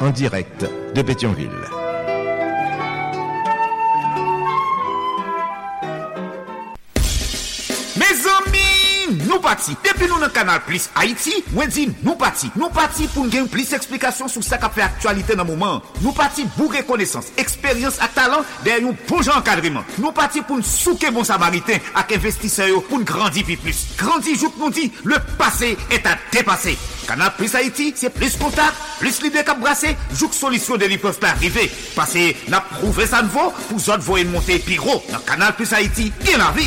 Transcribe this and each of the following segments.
en direct de Pétionville. pati. Depi nou nan kanal Plus Haiti, mwen di nou pati. Nou pati pou gen plis eksplikasyon sou sa ka fe aktualite nan mouman. Nou pati pou rekonesans, eksperyans ak talant der yon bon poujan enkadriman. Nou pati pou n souke bon samariten ak investiseyo pou n grandi pi plus. Grandi jouk nou di, le pase et a depase. Kanal Plus Haiti, se plis kontak, plis lide kap brase, jouk solisyon de li peuf pa arrive. Pase, na prouve san vo, pou zot vo en monte pi ro. Nan Kanal Plus Haiti, gen la vi.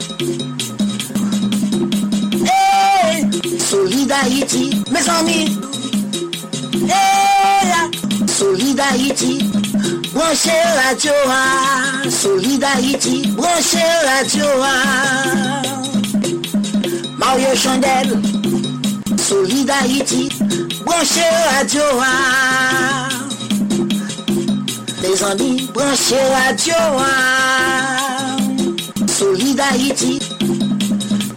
Solidarity, mes amis. Eh hey, solidarity, branchez la Torah. Solidarity, branchez la Torah. Mario Chandel, Solidarity, branchez la Torah. Mes amis, branchez la Torah. Solidarity,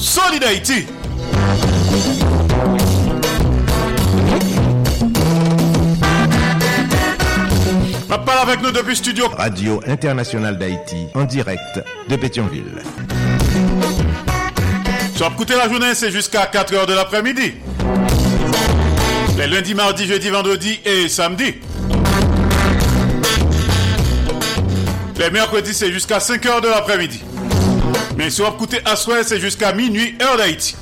Solid Haïti. Ma parle avec nous depuis studio. Radio Internationale d'Haïti, en direct de Pétionville. Sur écouter la journée, c'est jusqu'à 4h de l'après-midi. Les lundis, mardis, jeudi, vendredi et samedi. Les mercredis, c'est jusqu'à 5h de l'après-midi. Mais sur écouter à soir, c'est jusqu'à minuit, heure d'Haïti.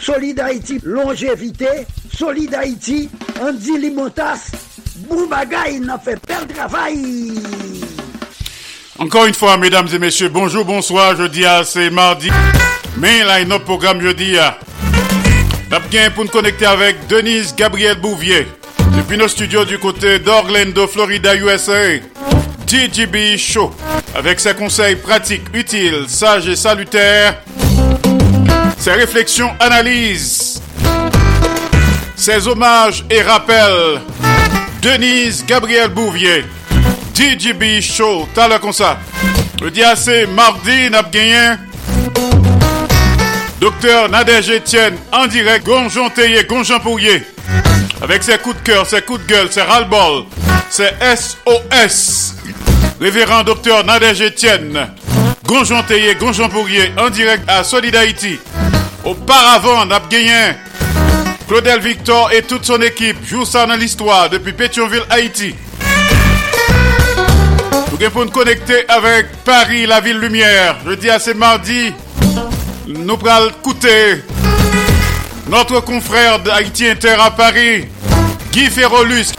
Solid Haïti, longévité. Solid Haïti, Andy Limotas. Boubagaï, n'a fait perdre travail. Encore une fois, mesdames et messieurs, bonjour, bonsoir. Jeudi, à c'est mardi. Mais là, il y a un programme jeudi. Bien pour nous connecter avec Denise Gabriel Bouvier. Depuis nos studios du côté d'Orlando, Florida, USA. DJB Show. Avec ses conseils pratiques, utiles, sages et salutaires. Ses réflexions, analyses. Ses hommages et rappels. Denise Gabriel Bouvier. DJB Show, t'as comme ça. Le c'est mardi, n'a. Docteur Nadège Etienne, en direct, Gonjon Théier, Gonjon. Avec ses coups de cœur, ses coups de gueule, ses ras-le-bol, ses SOS. Révérend docteur Nadège Etienne, Gonjon Théier, Gonjon Pourrier, en direct à Solid Haïti. Auparavant, n'a. Claudel Victor et toute son équipe jouent ça dans l'histoire depuis Pétionville, Haïti. Nous allons nous connecter avec Paris, la ville lumière. Je dis à ce mardi, nous allons écouter notre confrère d'Haïti Inter à Paris, Guy Ferrolus.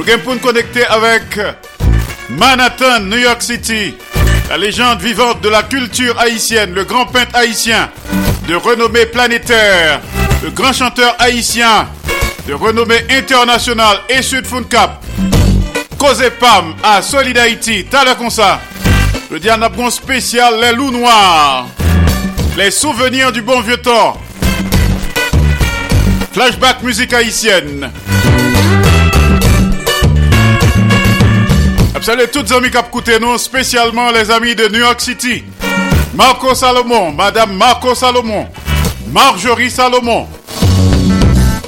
Nous allons nous connecter avec Manhattan, New York City, la légende vivante de la culture haïtienne, le grand peintre haïtien de renommée planétaire, le grand chanteur haïtien de renommée internationale et Sud Cap. Cause Pam à Solid Haïti, ça. Le dianabron spécial, les loups noirs. Les souvenirs du bon vieux temps. Flashback musique haïtienne. Salut toutes les amis qui nous, spécialement les amis de New York City. Marco Salomon, Madame Marco Salomon, Marjorie Salomon,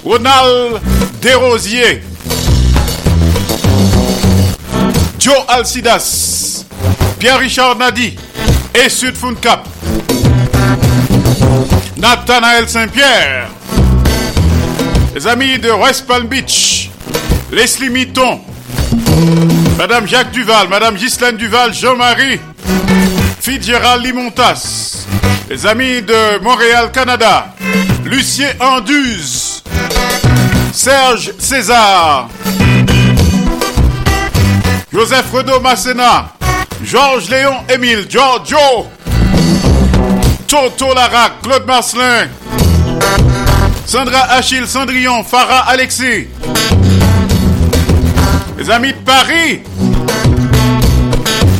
Ronald Desrosiers, Joe Alcidas, Pierre-Richard Nadi et Sud Cap. Nathanaël Saint-Pierre, les amis de West Palm Beach, Leslie Mitton, Madame Jacques Duval, Madame Ghislaine Duval, Jean-Marie, Fitzgerald Limontas, les amis de Montréal, Canada, Lucien Anduze, Serge César, Joseph Redo Masséna, Georges Léon Émile, Giorgio, Toto Larac, Claude Marcelin, Sandra Achille, Cendrillon, Farah Alexis, les amis de Paris,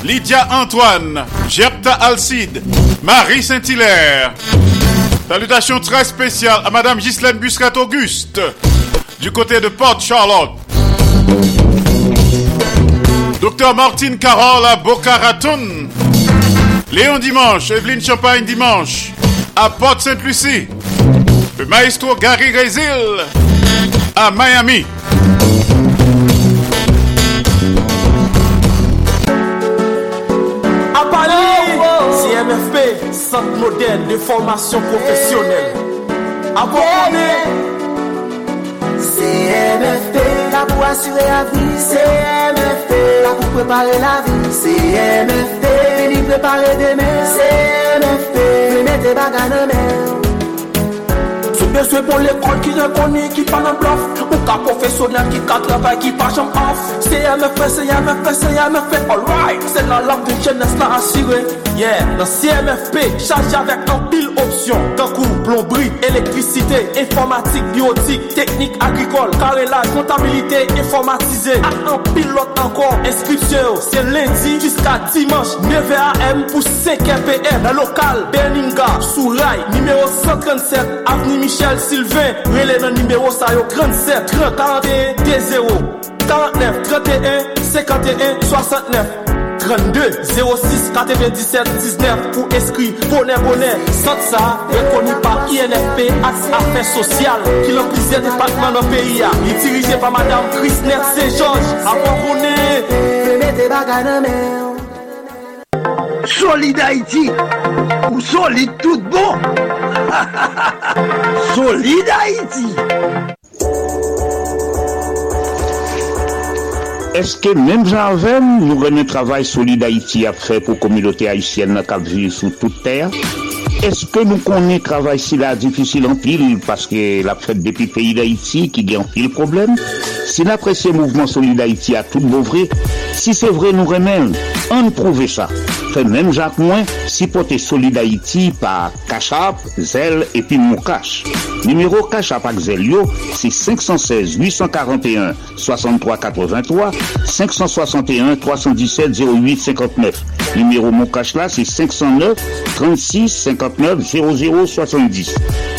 Lydia Antoine, Gerta Alcide, Marie Saint-Hilaire. Salutations très spéciales à Madame Ghislaine Buscat-Auguste, du côté de Port Charlotte. Docteur Martine Carole à Boca Raton. Léon Dimanche, Evelyne Champagne Dimanche, à Port Sainte-Lucie. Le maestro Gary Rezil à Miami. Centre moderne de formation professionnelle. À CMFP, là pour assurer la vie. CMFP, là pour préparer la vie. CMFP, venir préparer demain. CMFP, mettre des bagages dans Bezwe pou l'ekol ki rekoni, ki pa nan blaf Ou ka profesyonel ki ka travay, ki pa jom af CMFP, CMFP, CMFP, alright Se nan lak de chenes la asire Yeah, nan CMFP, chaje avèk an pil tankou, plombri, électricité, informatique, biotique, technique agricole, carrelage, comptabilité informatisée, ak pilote encore, inscription, c'est lundi jusqu'à dimanche, 9 am pour 5 PM, dans local, Berninga, sous rail, numéro 137, avenue Michel Sylvain, relais dans numéro ça yo 37 30 41 0 49 31 51 69 32 06 97 19 pou eskri bonè bonè Sot sa, rekoni pa INFP Aks Afè Sosyal Ki l'anplize depatman nan peyi ya Li dirije pa Madame Krisnet Saint-Georges Apo konè Fè mette bagay nan men Solid Haiti Ou solid tout bon. Solid Haiti eske menm jan avèm nou remen travay soli d'Haïti ap fè pou kominote Haïtien nan kap viv sou tout ter? Eske nou konen travay si la difisil an pil paske la fèt depi peyi d'Haïti ki gen pil problem? Si la presye mouvment solide Haïti a tout bouvre, si se vre nou remen, an prouve sa. Fè menm jak mwen, si pote solide Haïti pa Kachap, Zel epi Moukache. Numero Kachap ak Zel yo, se 516 841 Numéro mon cash là, c'est 509 36 59 00 70.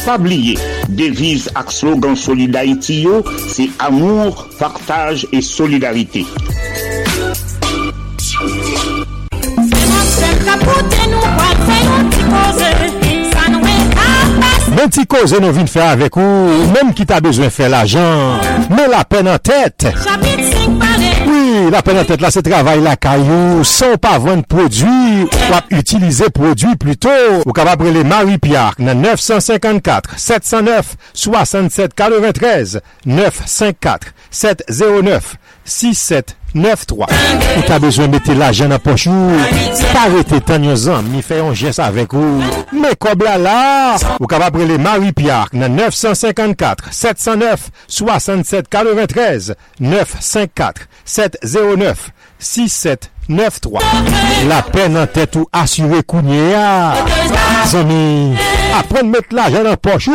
Pas oublier, devise avec slogan Solidarité, c'est amour, partage et solidarité. Mwen ti koze nou vin fè avèk ou, mèm ki ta bezwen fè l'ajan, mè la pen an tèt. oui, la peine en tête là, c'est travail la caillou. Sans pas vendre produit, ou utiliser produit plutôt. Ou capable les Marie-Pierre, 954 709 67 93 954 709 67 9-3. Ou ta bezwen mette la jen apochou. Parete tan yon zan, mi fè yon jes avèk ou. Me kob la la. Ou ka va prele Marie-Pierre nan 954-709-6743. 954-709-6793. La pen nan tèt ou asywe kounye a. Zami. apprendre mettre l'argent dans poche.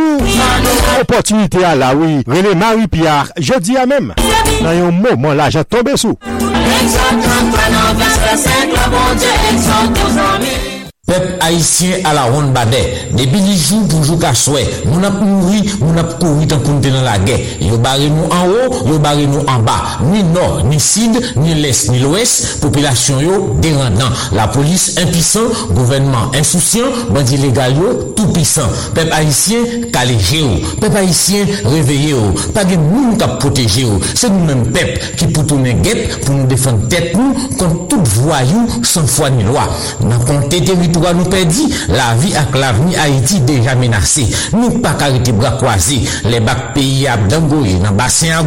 Opportunité à la oui. René Marie Pierre, jeudi à même. Dans un moment l'argent tombé sous. Pep Haitien ala ronde badè. Depi li jou poujou ka souè. Moun ap mouri, moun ap kouri tan kounte nan la gè. Yo bare nou an ou, yo bare nou an ba. Ni nor, ni sid, ni les, ni l'oues. Popilasyon yo derandan. La polis impisan, gouvenman insousyan, bandi legal yo tout pisan. Pep Haitien kaleje yo. Pep Haitien reveye yo. Page moun kap proteje yo. Se nou men pep ki poutounen get pou nou defan tet nou kont tout vwa yo san fwa ni lwa. Nan konte teritou nous perdit, la vie avec l'avenir Haïti déjà menacée. Nous pas arrêter bras croisés. Les bacs pays à Dangoye, dans bassin à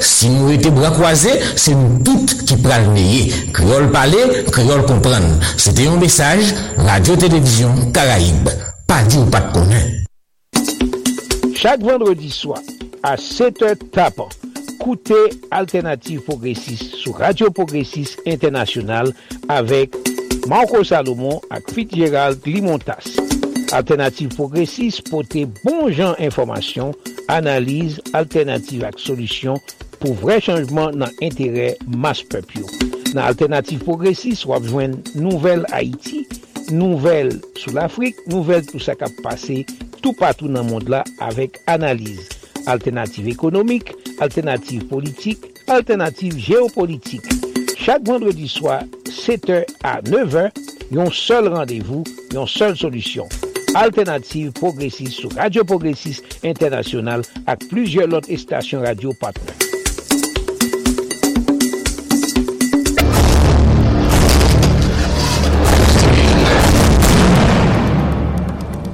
si nous étions bras croisés, c'est nous toutes qui le Créole parler, créole comprendre. C'était un message, Radio-Télévision Caraïbe. Pas dit ou pas de connaître. Chaque vendredi soir, à 7h tapant, écoutez Alternative Progressiste sur Radio Progressiste International avec Marco Salomon ak Fitzgerald Limontas. Alternative Progressive pote bon jan informasyon, analize, alternative ak solusyon pou vre chanjman nan entere mas pepyo. Nan Alternative Progressive wap jwen nouvel Haiti, nouvel sou l'Afrique, nouvel tout sa kap pase, tout patou nan mond la avek analize. Alternative ekonomik, alternative politik, alternative geopolitik. Chak vendredi swa, 7h à 9h, yon seul rendez-vous, yon seule solution. Alternative progressiste sur Radio Progressiste International avec plusieurs autres stations radio partenaires.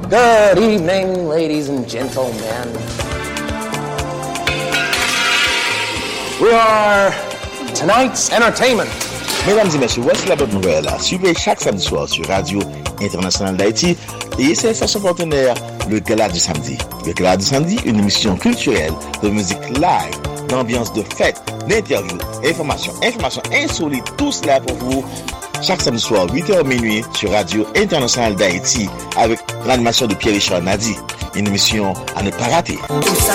Good evening, ladies and gentlemen. We are Tonight's Entertainment. Mesdames et messieurs, voici la bonne nouvelle. Suivez chaque samedi soir sur Radio Internationale d'Haïti et ses stations partenaires le Gala du Samedi. Le Gala du Samedi, une émission culturelle de musique live, d'ambiance de fête, d'interviews, informations, informations insolites, tout cela pour vous chaque samedi soir 8h minuit sur Radio Internationale d'Haïti avec l'animation de Pierre-Richard Nadi. Une émission à ne pas rater. Tout ça,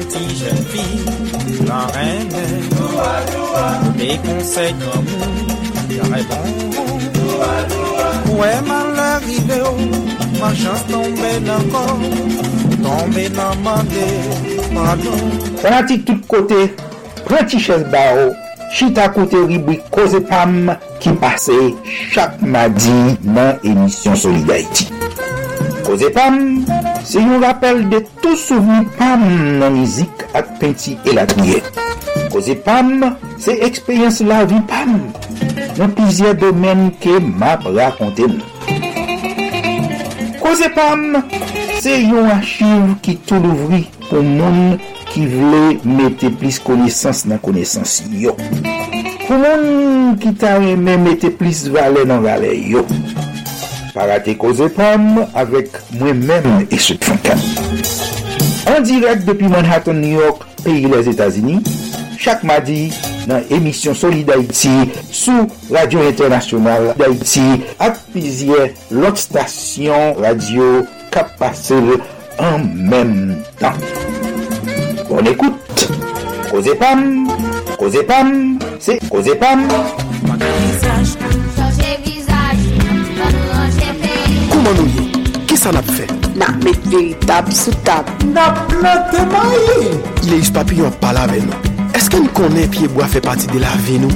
gentille jeune fille, la reine. Mes conseils comme la réponse. Ouais, malheur, il est haut, ma chance tombée dans le corps, tombée dans ma pardon. Fanatique tout côté, petit chaise barreau, chita côté ribri, cause pam, qui passait chaque mardi dans émission Solidarité. Koze Pam, se yon rappel de tou souveni Pam nan mizik ak penti elakouye. Koze Pam, se ekspeyens la vi Pam, nan pizye domen ke map rakonte nou. Koze Pam, se yon achiv ki tou louvri pou moun ki vle mette plis konesans nan konesans yo. Pou moun ki ta reme mette plis vale nan vale yo. Parate Koze Pam avek mwen men e Eswek Fankan. An direk depi Manhattan, New York, peyi les Etats-Unis, chak madi nan emisyon Soli d'Haïti sou Radio Internasyonal d'Haïti ak pizye lot stasyon radio kap pase en mèm tan. Bon ekoute, Koze Pam, Koze Pam, se Koze Pam. Koze Pam. maman nou yo, ki sa nap fe? Nap met veritab sou tab. Nap plante mayi. Ileus papillon pala ve nou. Eske nou konen piyeboa fe pati de la ve nou?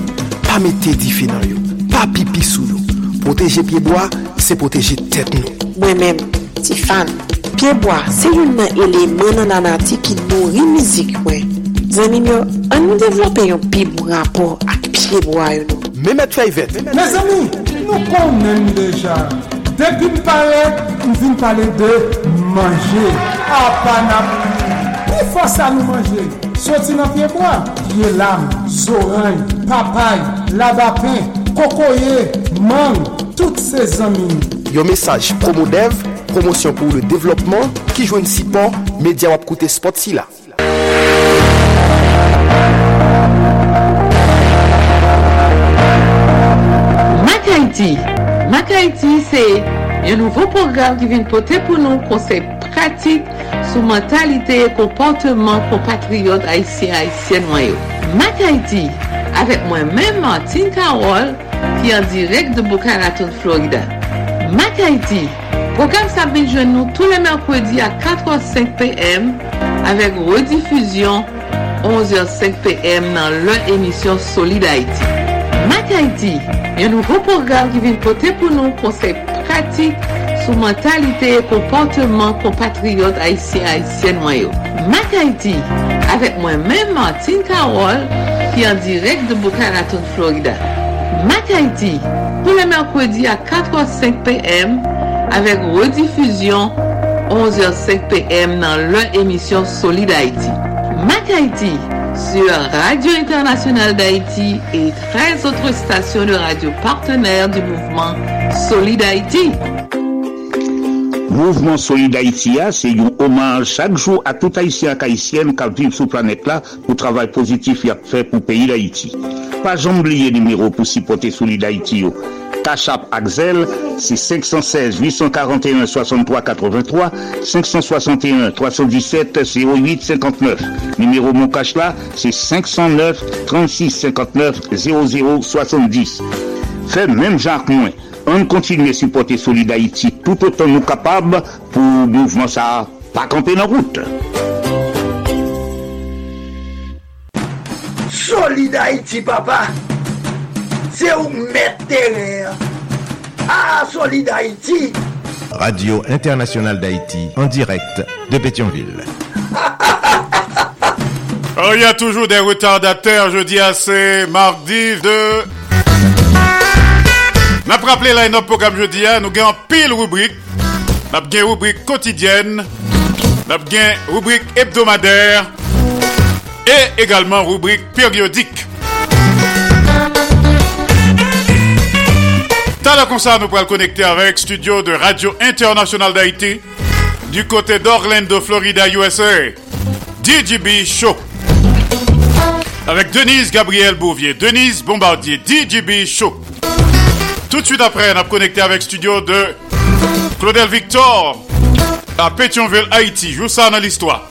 Pa mette di fe nan yo, pa pipi sou nou. Proteje piyeboa, se proteje tet nou. Mwen men, ti fan, piyeboa se yon nan eleman nan anati ki nori mizik mwen. Zanmi myo, an nou devlope yon pi bon rapor ak piyeboa yo nou. Mehmet Fayvet. Mes ami, nou konnen deja. Depi m'pale, m'vin pale de manje. A ah, panap, pou fasa nou manje? Soti nan pieboa, ye lam, zoran, papay, lavapen, kokoye, mang, tout se zanmini. Yo mesaj Promodev, promosyon pou le devlopman, ki jwen sipan, media wap koute spot si la. Mati Haiti Mak Haiti se yon nouvo program ki vin pote pou nou konsep pratik sou mentalite e komporteman kompatriot Haitien Haitien wanyo. Mak Haiti, avek mwen men Martin Karol ki an direk de Boca Raton, Florida. Mak Haiti, program sa benjwen nou tou le merkwedi a 4h05 pm avek redifuzyon 11h05 pm nan lè emisyon Solid Haiti. Mak Haiti, yon nouvo program ki vin pote pou nou konsep pratik sou mentalite e komporteman kompatriot Haitien-Haitien wanyo. Mak Haiti, avek mwen men Martin Karol ki an direk de Bukaraton, Florida. Mak Haiti, pou le merkwedi a 4h05 pm avek redifuzyon 11h05 pm nan lè emisyon Solid Haiti. Mak Haiti, sur Radio Internationale d'Haïti et 13 autres stations de radio partenaires du mouvement Solid Haïti. Mouvement Solid Haïti c'est un hommage chaque jour à tout Haïtien et Haïtienne qui vivent sur planète là pour le travail positif qu'il a fait pour le pays d'Haïti. Pas oublier le numéro pour supporter Solid Haïti. Kachap Axel, c'est 516 841 63 83, 561 317 08 59. Numéro Mon Cachela, c'est 509 36 59 00 70. Fait même Jacques Moins. On continue à supporter Solid Haïti tout autant nous capables pour mouvement ça pas camper nos route. Solid Haïti, papa! C'est où mettre terrain. Ah, Solid Haïti. Radio Internationale d'Haïti, en direct de Pétionville. Oh, il y a toujours des retardataires, je dis assez, mardi de... N'a pas rappelé line-up programme jeudi, hein. nous avons pile rubrique. Nous avons une rubrique quotidienne. Nous avons une rubrique hebdomadaire. Et également rubrique périodique. T'as comme ça, nous pourrons le connecter avec studio de Radio Internationale d'Haïti du côté d'Orlando, Florida, USA. DJB Show. Avec Denise Gabriel Bouvier, Denise Bombardier, DJB Show. Tout de suite après, on a connecté avec studio de Claudel Victor à Pétionville, Haïti. Joue ça dans l'histoire.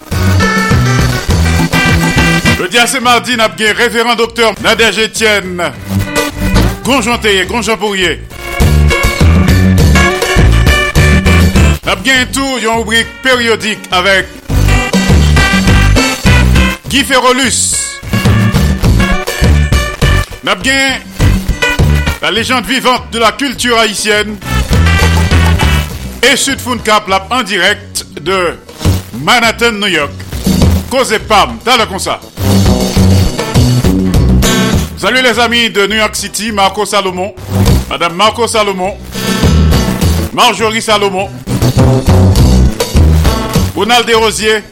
Le dia c'est mardi, on a révérend docteur Nadège Etienne. Gonjon Théier, Gonjon Pourrier. On a bien tout, une rubrique périodique avec Guy Ferrolus. Bien la légende vivante de la culture haïtienne. Et Sud Cap là, en direct de Manhattan, New York. Cause Pam, t'as le ça. Salut les amis de New York City, Marco Salomon, Madame Marco Salomon, Marjorie Salomon, Ronald Desrosiers,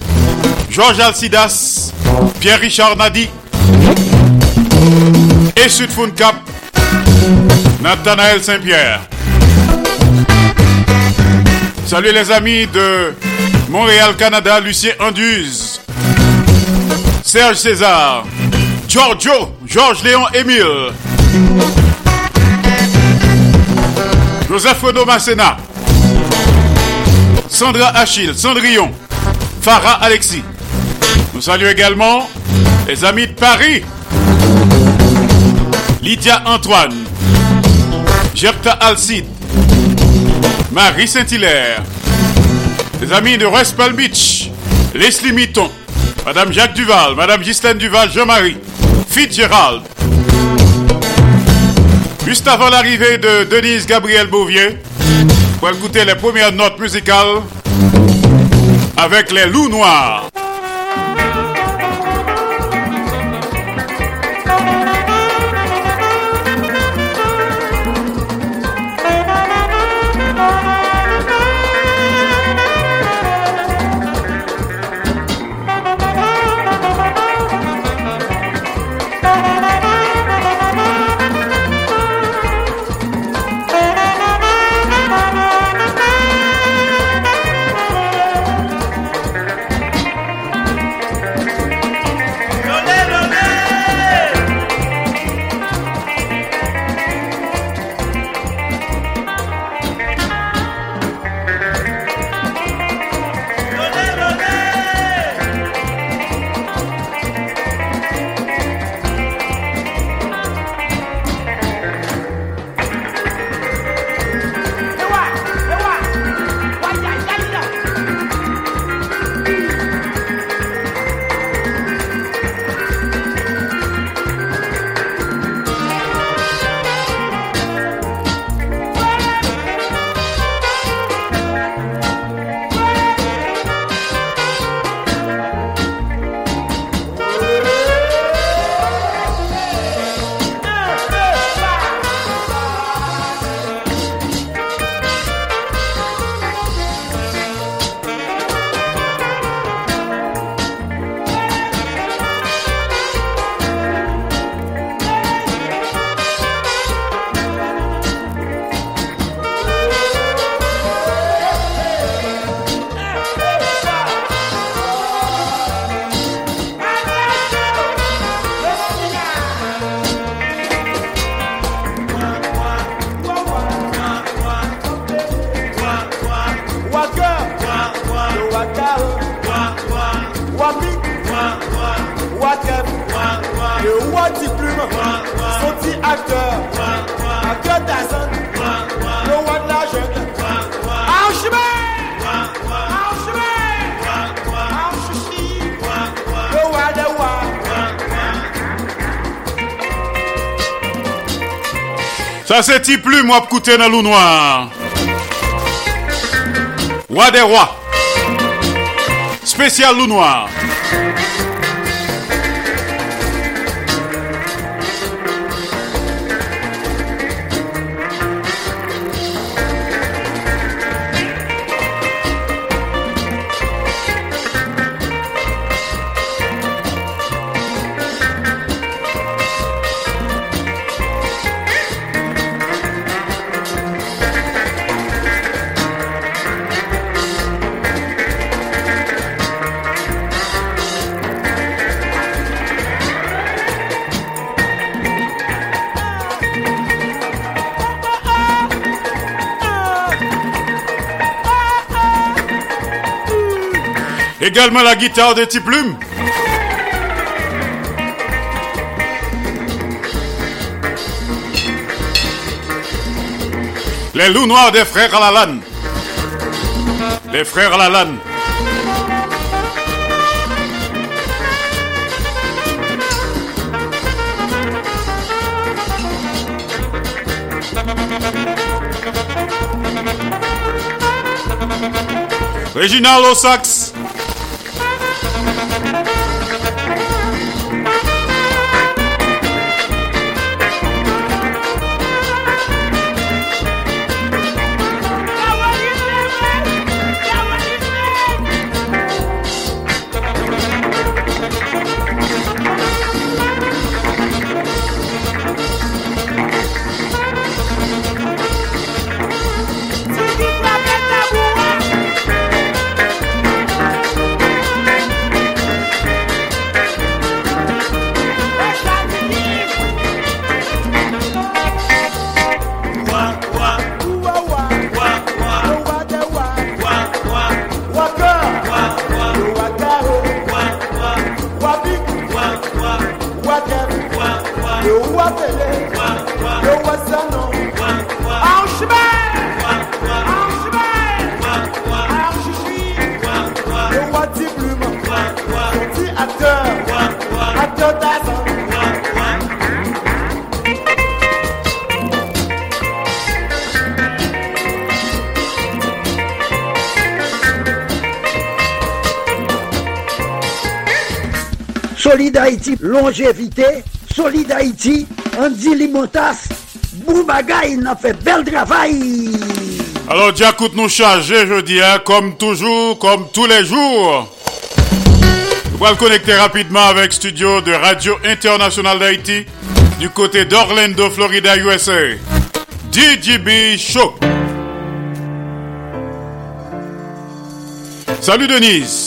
Georges Alcidas, Pierre-Richard Nadi et Sud Cap, Nathanaël Saint-Pierre. Salut les amis de Montréal, Canada, Lucien Anduze, Serge César, Giorgio, Georges Léon Émile, Joseph Renaud Masséna, Sandra Achille, Cendrillon, Farah Alexis. Nous saluons également les amis de Paris, Lydia Antoine, Gerta Alcide, Marie Saint-Hilaire, les amis de West Palm Beach, Leslie Mitton, Madame Jacques Duval, Madame Ghislaine Duval, Jean-Marie, Fitzgerald. Juste avant l'arrivée de Denise Gabriel Bouvier, pour écouter les premières notes musicales avec les loups noirs. Ça c'est ti plume wap koute nan lou noir. Roi des rois. Spécial lou noir. La guitare de Tiplume. Les loups noirs des frères à la lane. Les frères à la lane. Réginald au sax. Longévité, Solid Haïti, Andy Limotas, Boubagaï, il a fait bel travail. Alors, Diakout nous charger, je dis, hein, comme toujours, comme tous les jours. Va le connecter rapidement avec studio de Radio Internationale d'Haïti du côté d'Orlando, Florida, USA. DJB Show. Salut Denise.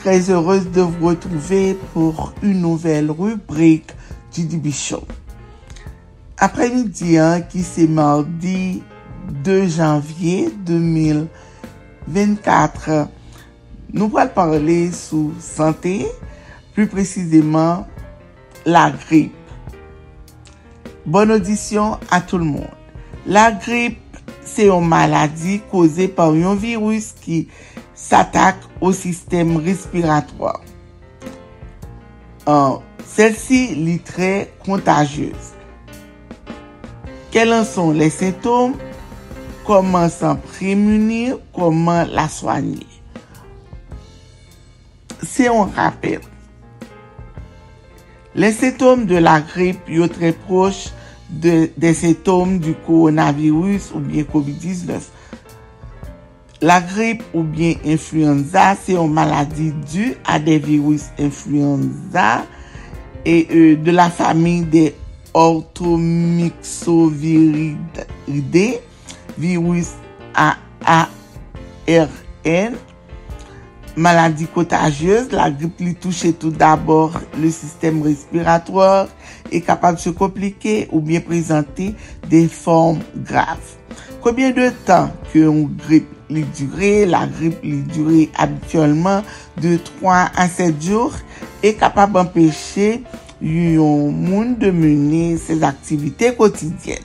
Très heureuse de vous retrouver pour une nouvelle rubrique du Show. Après-midi, hein, qui c'est mardi 2 janvier 2024, nous allons parler sous santé, plus précisément la grippe. Bonne audition à tout le monde. La grippe, c'est une maladie causée par un virus qui s'attaque au système respiratoire. Euh, Celle-ci est très contagieuse. Quels en sont les symptômes? Comment s'en prémunir? Comment la soigner? Si on rappelle, les symptômes de la grippe sont très proches de, des symptômes du coronavirus ou bien COVID-19. La grip ou bien influenza se yon maladi du a de virus influenza e euh, de la fami de orthomyxoviride, virus AARN, Maladi kotajyeuse, la grip li touche tout d'abord le sistem respiratoire et kapab se komplike ou bien prezante des formes graves. Koubyen de tan ke yon grip li dure, la grip li dure abituellement 2, 3 a 7 jour e kapab empeshe yon moun de mene ses aktivite kotidyen.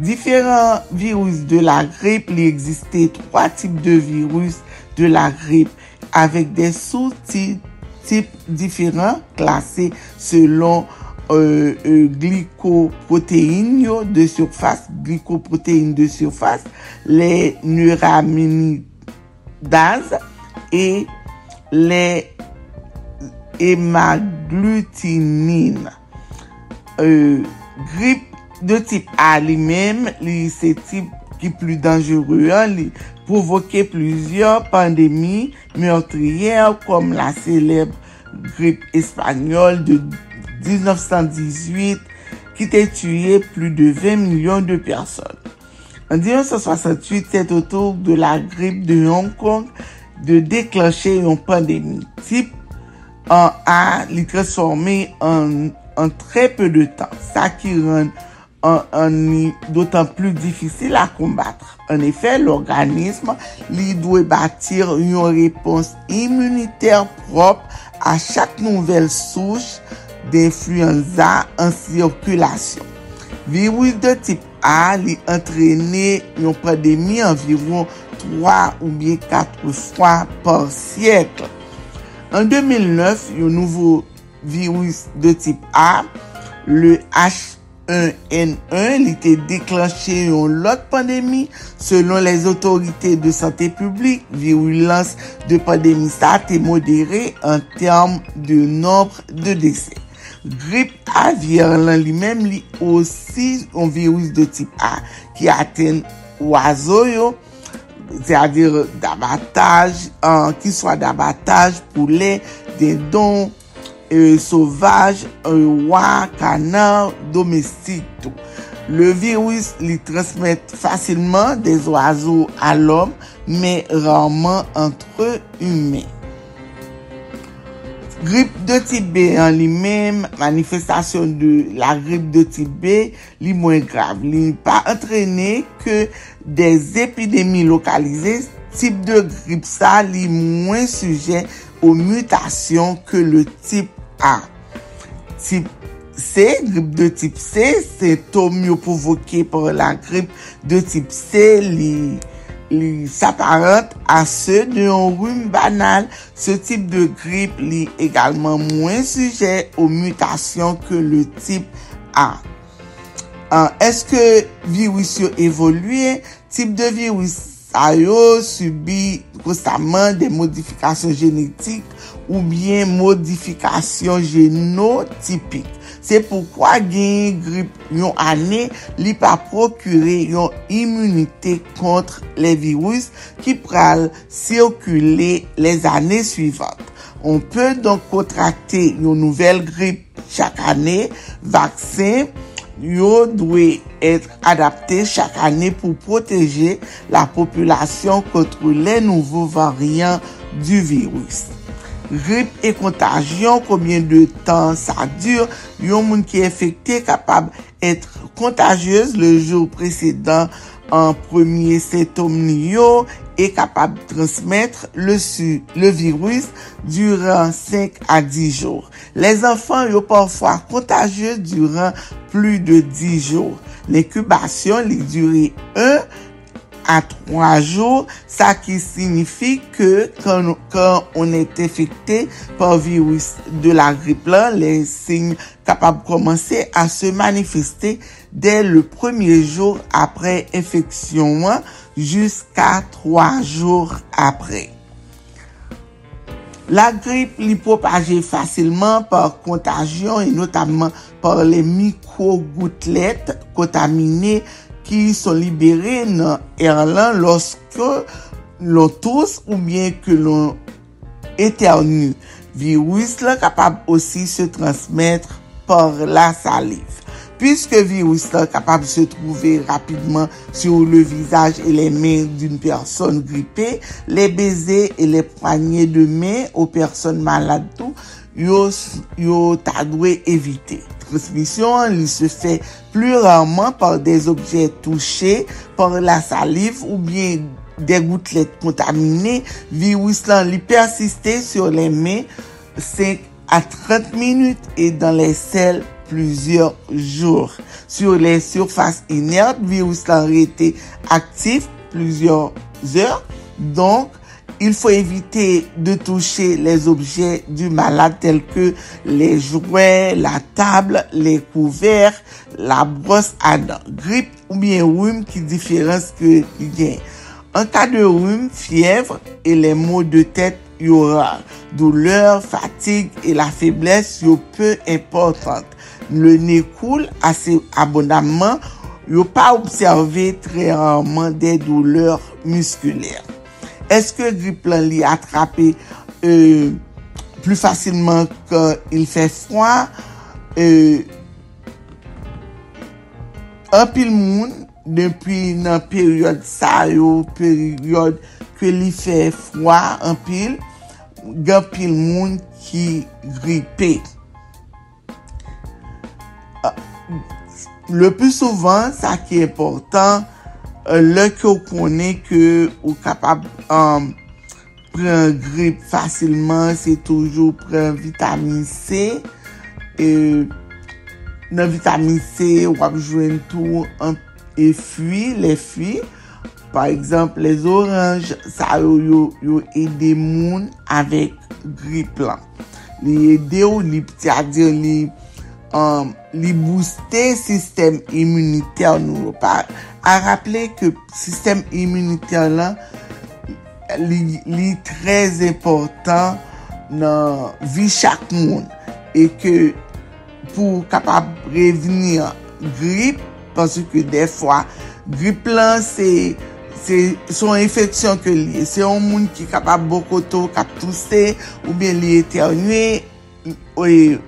Diferent virus de la grip, li existe 3 tip de virus de la grip avek de sou-tip diferent klasé selon virus. euh, euh, glikoproteine yo de surfas, glikoproteine de surfas, le neuraminidaz e le emaglutinine. Euh, grip de tip A li mem, li se tip ki pli dangereux, li provoke plusieurs pandemi meurtrières kom la célèbre grip espanyol de 2019. 1918 ki te tuye plus de 20 milyon de person. En 1968, c'est au tour de la grippe de Hong Kong de déclencher yon pandemi tip an a li transforme an tre peu de tan. Sa ki ren an ni dotan plu difisil a kombatre. En efè, l'organisme li dwe batir yon repons immuniter prop a chak nouvel souche de influenza an sirkulasyon. Virus de tip A li entrene yon pandemi anviron 3 ou bien 4 swa por siyekl. An 2009, yon nouvo virus de tip A, le H1N1, li te deklanche yon lot pandemi selon les otorite de santé publique. Virulence de pandemi sa te modere an term de nombre de desè. Grip avyer lan li menm li osi yon virus de tip A ki aten wazo yo, se avyer dabataj, an, ki swa dabataj, poule, dedon, e, sovaj, e, wak, kanan, domestik tou. Le virus li transmette fasilman des wazo al om, me ranman antre humen. Grip de tip B an li men, manifestasyon de la grip de tip B li mwen grav. Li pa entrene ke des epidemi lokalize, tip de grip sa li mwen suje ou mutasyon ke le tip A. Tip C, grip de tip C, se tom yo provoke por la grip de tip C li... li s'aparente a se de yon roum banal, se tip de grip li egalman mwen suje ou mutasyon ke le tip A. An, eske virus yo evolue, tip de virus sa yo subi konstaman de modifikasyon genetik ou bien modifikasyon genotipik. Se poukwa genye grip yon ane li pa prokure yon imunite kontre le virus ki pral sirkule les ane suivante. On peut donc kontrakte yon nouvel grip chak ane. Vaksin yo dwe etre adapte chak ane pou proteje la populasyon kontre le nouvo variant du virus. grip e kontajyon, komyen de tan sa dure, yon moun ki efekte kapab etre kontajyeuse le jou presedan an premye setom ni yo e kapab transmetre le, su, le virus duran 5 a 10 jour. Les anfan yo porfwa kontajyeuse duran plu de 10 jour. L'inkubasyon li dure 1 jour a 3 jou, sa ki signifi ke kan on ete efekte pa virus de la gripe lan, le sign kapab komanse a se manifeste de le premier jour apre efeksyon an, jiska 3 jour apre. La gripe li propaje fasilman par kontajyon e notabman par le mikro goutlet kontamine ki son libere nan erlan loske lon tos ou bien ke lon eternu. Virus la kapab osi se transmetre par la salive. Piske virus la kapab se trouve rapidman sur le visaj e le men d'un person gripe, le beze e le panye de men ou person malade tou, yo, yo ta dwe evite. Transmisyon li se fe plus rarement par des objets touchés, par la salive ou bien des gouttelettes contaminées. Virus là li sur les mains 5 à 30 minutes et dans les selles plusieurs jours. Sur les surfaces inertes, virus aurait été actif plusieurs heures. Donc, il faut éviter de toucher les objets du malade tels que les jouets, la table, les couverts, la brosse à dents, grippe ou bien rhume qui différence que bien. En cas de rhume, fièvre et les maux de tête il y aura douleur, fatigue et la faiblesse yo peu importante. Le nez coule assez abondamment, yo pas observé très rarement des douleurs musculaires. eske grip lan li atrape euh, plus fasilman ke il fè fwa, euh, an pil moun, depi nan peryode sa yo, peryode ke li fè fwa an pil, gen pil moun ki gripe. Euh, le plus souvan, sa ki important, lè ki ou konen ke ou kapab um, pren grip fasilman, se toujou pren vitamin C. E nan vitamin C, wap jwen tou an, e fwi, le fwi. Par exemple, les oranj, sa yo yo, yo ede moun avèk grip lan. Li ede ou li pti adir li um, li booste sistem imuniter nou. Pa, a rappele ke sistem imuniter lan li, li trez important nan vi chak moun. E ke pou kapab reveni grip, panse ke defwa grip lan se, se son infeksyon ke li. Se yon moun ki kapab bokoto, kap tousse, ou bien li eternye, ou e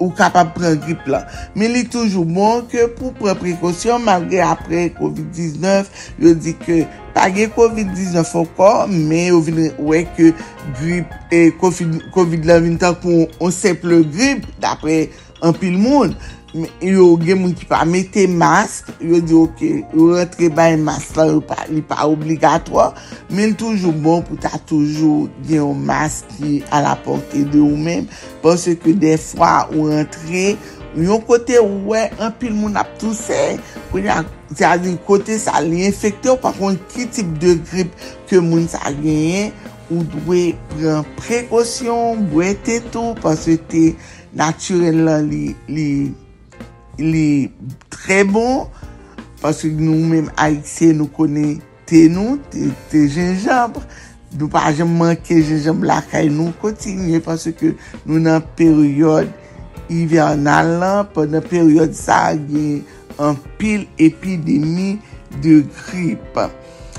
ou kapap pren grip lan. Men li toujou moun ke pou pren prekosyon magre apre COVID-19, yo di ke page COVID-19 ankon, men yo vin wè ke grip eh, e COVID-19 tan kon on seple grip dapre an pil moun. yo gen moun ki pa mette mask, yo di ok, yo rentre bay mask bon la, pa, li pa obligatwa, men toujou bon pou ta toujou gen yon mask ki a la porte de ou men, pwese ke defwa ou rentre, yon kote ouwe, an pil moun ap tousè, kwenye ak, se a di kote sa li infekte ou pa kon ki tip de grip ke moun sa genye, ou dwe pren prekosyon, bwe te tou, pwese te naturel la li, li li tre bon, paske nou menm Aïtse nou kone te nou, te, te jenjambre, nou pa jen manke jenjambre lakay nou kontinye, paske nou nan peryode hivernal lan, pa nan peryode sa gen an pil epidemi de grip.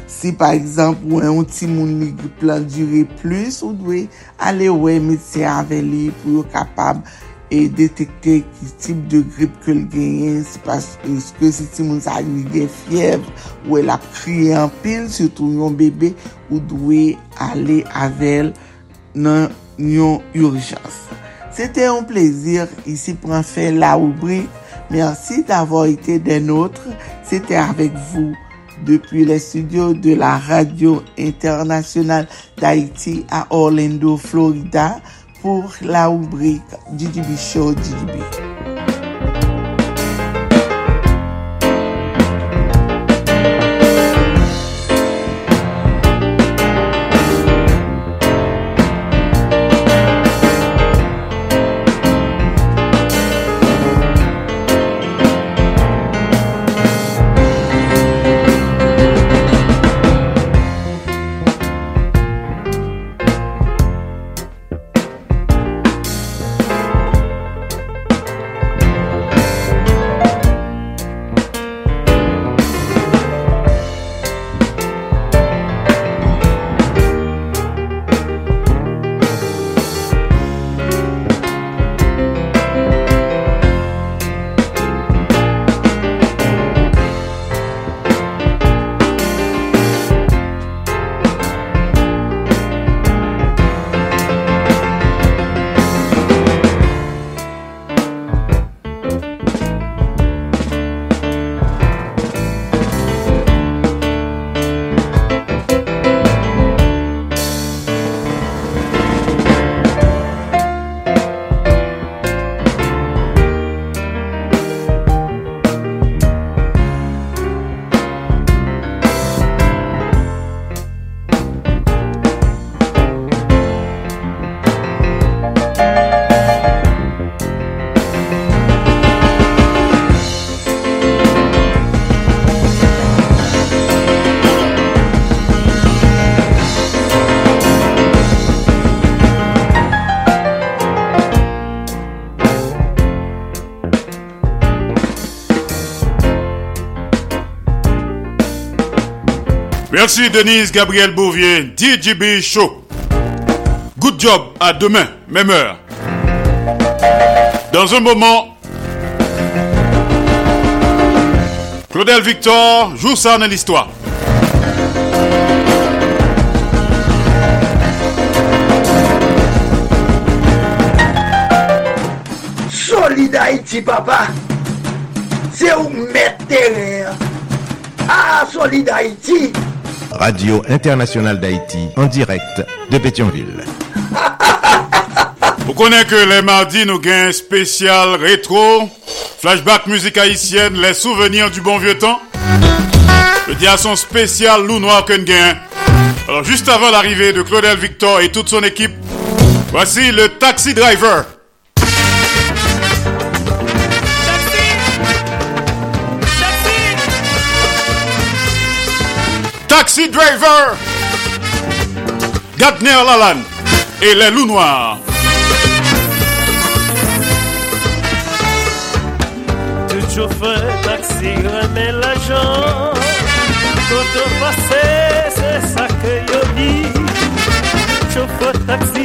Si par exemple ou an ti moun li grip lan dure plus, ou dwe ale we metse aveli pou yo kapab e detekte ki tip de grip ke l genyen, se paske se ti moun sa li gen fiev, ou el ap kriye an pil, se tou yon bebe, ou dwe ale avel nan yon urjans. Sete yon plezir, isi pran fe la oubri, mersi d'avor ite den notre, sete avek vou, depi le studio de la radio internasyonal d'Haïti a Orlando, Florida, pour la rubrique DJB Show DJB. Merci Denise Gabriel Bouvier, DJB Show. Good job, à demain, même heure. Dans un moment, Claudel Victor joue ça dans l'histoire. Solid Haïti, papa. C'est où mettre terrain. Ah, Solid Haïti. Radio Internationale d'Haïti, en direct de Pétionville. Vous connaissez que les mardis, nous gagnons spécial rétro, flashback musique haïtienne, les souvenirs du bon vieux temps. Le dia son spécial loup noir gagnons. Alors juste avant l'arrivée de Claudel Victor et toute son équipe, voici le Taxi Driver. Taxi Driver, Gardner Lalanne et les loups noirs. Tout chauffeur taxi remet l'argent. Quand on passe, c'est ça que yo dit. Chauffeur taxi,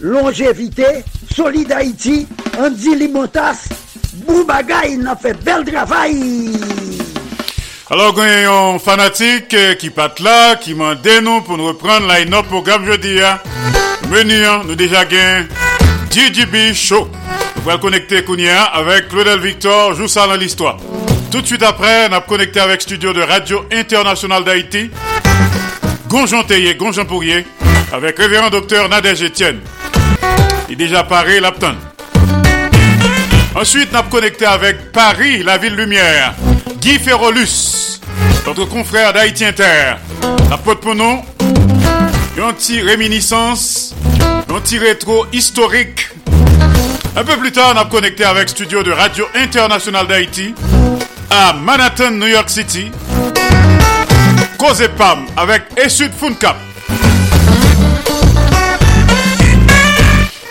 Longévité, Solid Haïti, Andy Limotas, Boubagaï, il a fait bel travail. Alors, il y a un fanatique euh, qui part là, qui m'a nous pour nous reprendre line-up programme jeudi. hein. Menu, hein, nous déjà gain DJB Show. Nous allons connecter Kounia avec Claudel Victor, joue ça dans l'histoire. Tout de suite après, on a connecté avec studio de Radio Internationale d'Haïti. Gonjon Théier, Gonjon Pourrier, avec révérend docteur Nadège Etienne. Il est déjà paré, l'Apton. Ensuite, a connecté avec Paris, la ville lumière. Guy Ferrolus, notre confrère d'Haïti Inter. La pote pour nous, un petit réminiscence, un petit rétro historique. Un peu plus tard, a connecté avec studio de Radio Internationale d'Haïti à Manhattan, New York City. Cause avec Essud Funcap.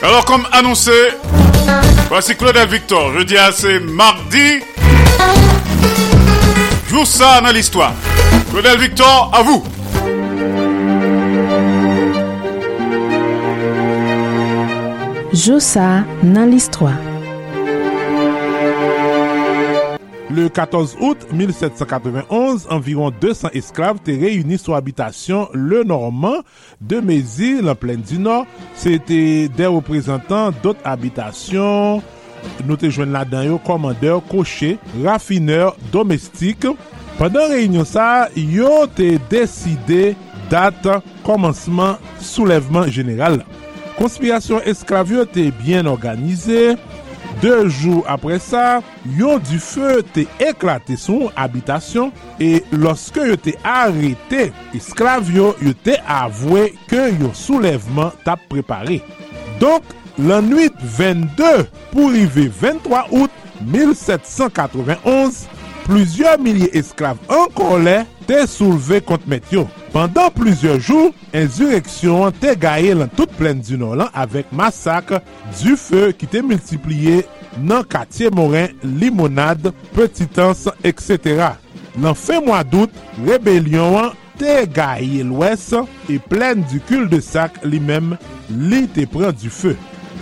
Alors, comme annoncé, voici Claudel Victor. Je dis c'est mardi. Joue ça dans l'histoire. Claudel Victor, à vous. Josa dans l'histoire. Le 14 out 1791, environ 200 esklav te reyuni sou abitasyon le Norman de Mézil, en plène du Nord. Se te de reprezentant dot abitasyon, nou te jwen la dan yo komandeur, koche, rafineur, domestik. Pendan reynyon sa, yo te deside date komanseman soulevman general. Konspirasyon esklavyo te bien organize. De jou apre sa, yon di fe te eklate son abitasyon e loske yo te arete esklav yo, yo te avwe ke yo soulevman tap prepare. Donk, lan 8 22 pou rive 23 out 1791, Plüzyor milye esklav ankon lè te souleve kont met yo. Pendan plüzyor jou, enzureksyon te gaye lan tout plen di nou lan avèk masak du fe ki te multipliye nan katye morin, limonade, petitans, etc. Nan fe mwa dout, rebelyon an te gaye lwes e plen du kul de sak li mem li te pren du fe.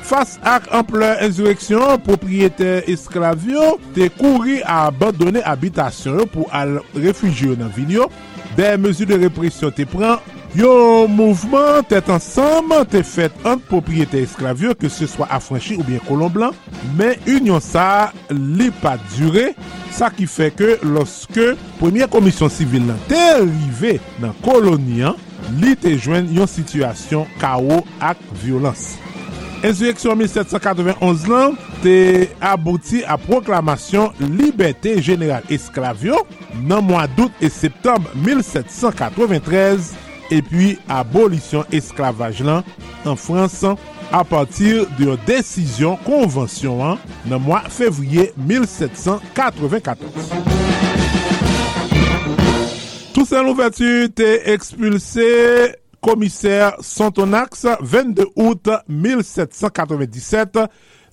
Fas ak ampleur inzureksyon, propriyete esklavyo te kouri a abandone abitasyon pou al refugyo nan vinyo. De mezu de represyon te pran, yo mouvment tet ansam te fet ant propriyete esklavyo ke se swa afranchi ou bien kolon blan. Men union sa li pa dure, sa ki fe ke loske premier komisyon sivil nan te rive nan kolonian, li te jwen yon situasyon kao ak violans. Insurreksyon 1791 lan te abouti a proklamasyon Liberté Générale Esclavio nan mwa dout e septembre 1793 epi abolisyon esklavaj lan an Fransan a patir de yon desisyon konvensyon an nan mwa fevriye 1794. Toussaint Louverture te expulsé commissaire Santonax, 22 août 1797,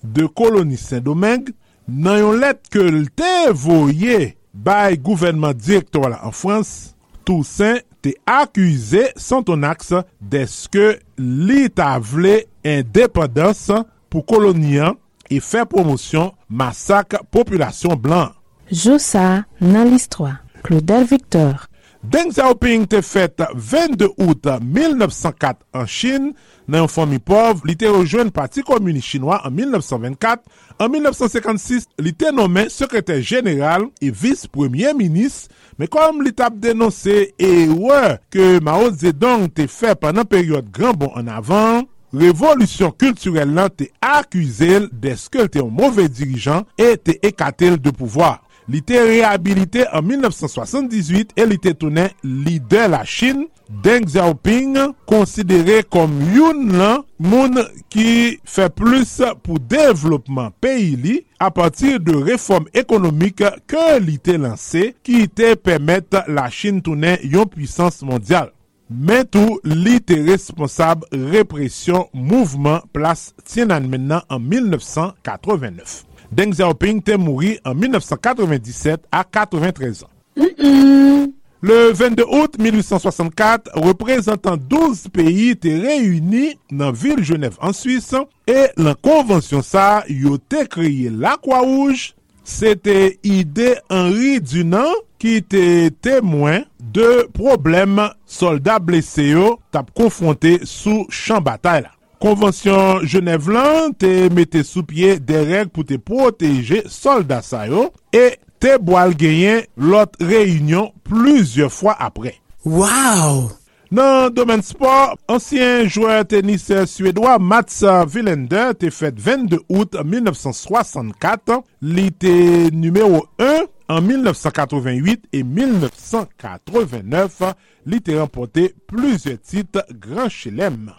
de koloni Saint-Domingue, nan yon let ke lte voye bay gouvernement direktor la an Frans, Toussaint te akwize Santonax deske li ta vle independans pou kolonian e fe promosyon masak populasyon blan. Joussa nan list 3. Claudel Victor Deng Xiaoping te fèt 22 out 1904 an Chine, nan yon fomi pov, li te rejoen pati komuni chinois an 1924. An 1956, li te nomen sekretèr jeneral e vice-premier minis, me kom li tap denonse e wè ke Mao Zedong te fè panan peryode granbon an avan, revolusyon kulturel lan te akuse l deske te yon mouve dirijan e te ekatel de pouvoar. Li te rehabilite an 1978 e li te tounen lider la Chine, Deng Xiaoping konsidere kom yon lan moun ki fe plus pou devlopman peyi li a patir de reform ekonomik ke li te lanse ki te pemet la Chine tounen yon pwisans mondyal. men tou li te responsab represyon mouvment plas Tiananmen nan an 1989. Deng Xiaoping te mouri en 1997 à 93 ans. Mm -mm. Le 22 août 1864, représentant 12 pays te réunis dans ville Genève en Suisse et la convention ça, yo te créé la Croix-Rouge. C'était idée Henri Dunant qui était témoin de problèmes soldats blessés tap confrontés sous champ bataille. Konvensyon Genève lan te mette sou pie de reg pou te proteje soldat sa yo e te boal genyen lot reyunyon pluzye fwa apre. Waw! Nan domen sport, ansyen joueur tenis suédois Mats Wilander te fet 22 out 1964, li te numero 1 an 1988 et 1989, li te rempote pluzye tit Grand Chelem.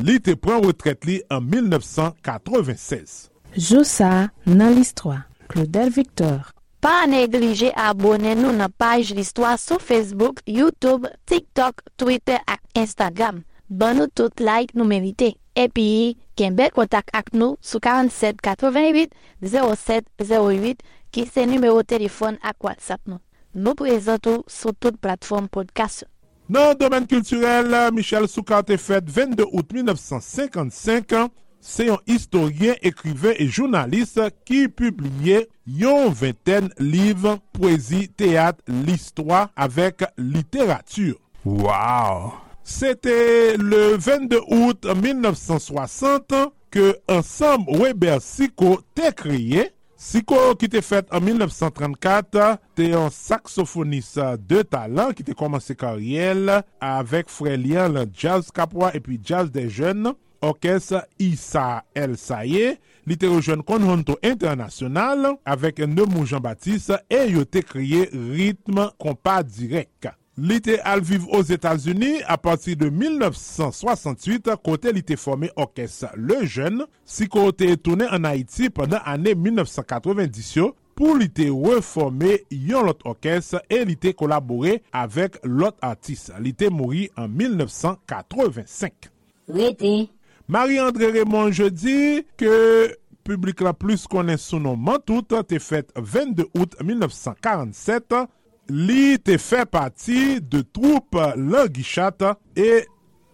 Li te pran retret li an 1996. Joussa nan l'histoire. Claudel Victor. Pa neglije abone nou nan paj l'histoire sou Facebook, YouTube, TikTok, Twitter ak Instagram. Ban nou tout like nou merite. Epi, kenbe kontak ak nou sou 47 88 07 08 ki se numero telefon ak WhatsApp nou. Nou prezentou sou tout platform podcast. Nan domen kulturel, Michel Souka te fet 22 out 1955 an. Se yon historien, ekriven e jounalist ki publie yon venten liv poezi, teat, listwa avek literatur. Waw! Sete le 22 out 1960 ke ansam Weber Siko te kriye Siko ki te fet an 1934, te yon saksofonis de talan ki te komanse karyel avek frelyan la jazz kapwa epi jazz de jen, orkes Issa El Saye, li te rejoen konjonto internasyonal avek Nemo Jean-Baptiste e yo te kriye ritme kompa direk. Li te alviv os Etats-Unis a pati de 1968 kote li te forme Orkes Le Jeune, si kote etoune an Haiti pandan ane 1990 pou li te reforme yon lot Orkes e li te kolabore avek lot artiste. Li te mouri an 1985. Marie-André Raymond je di ke publik la plus konen sou nou mantout te fet 22 out 1947 li te fe pati de troupe Languichat e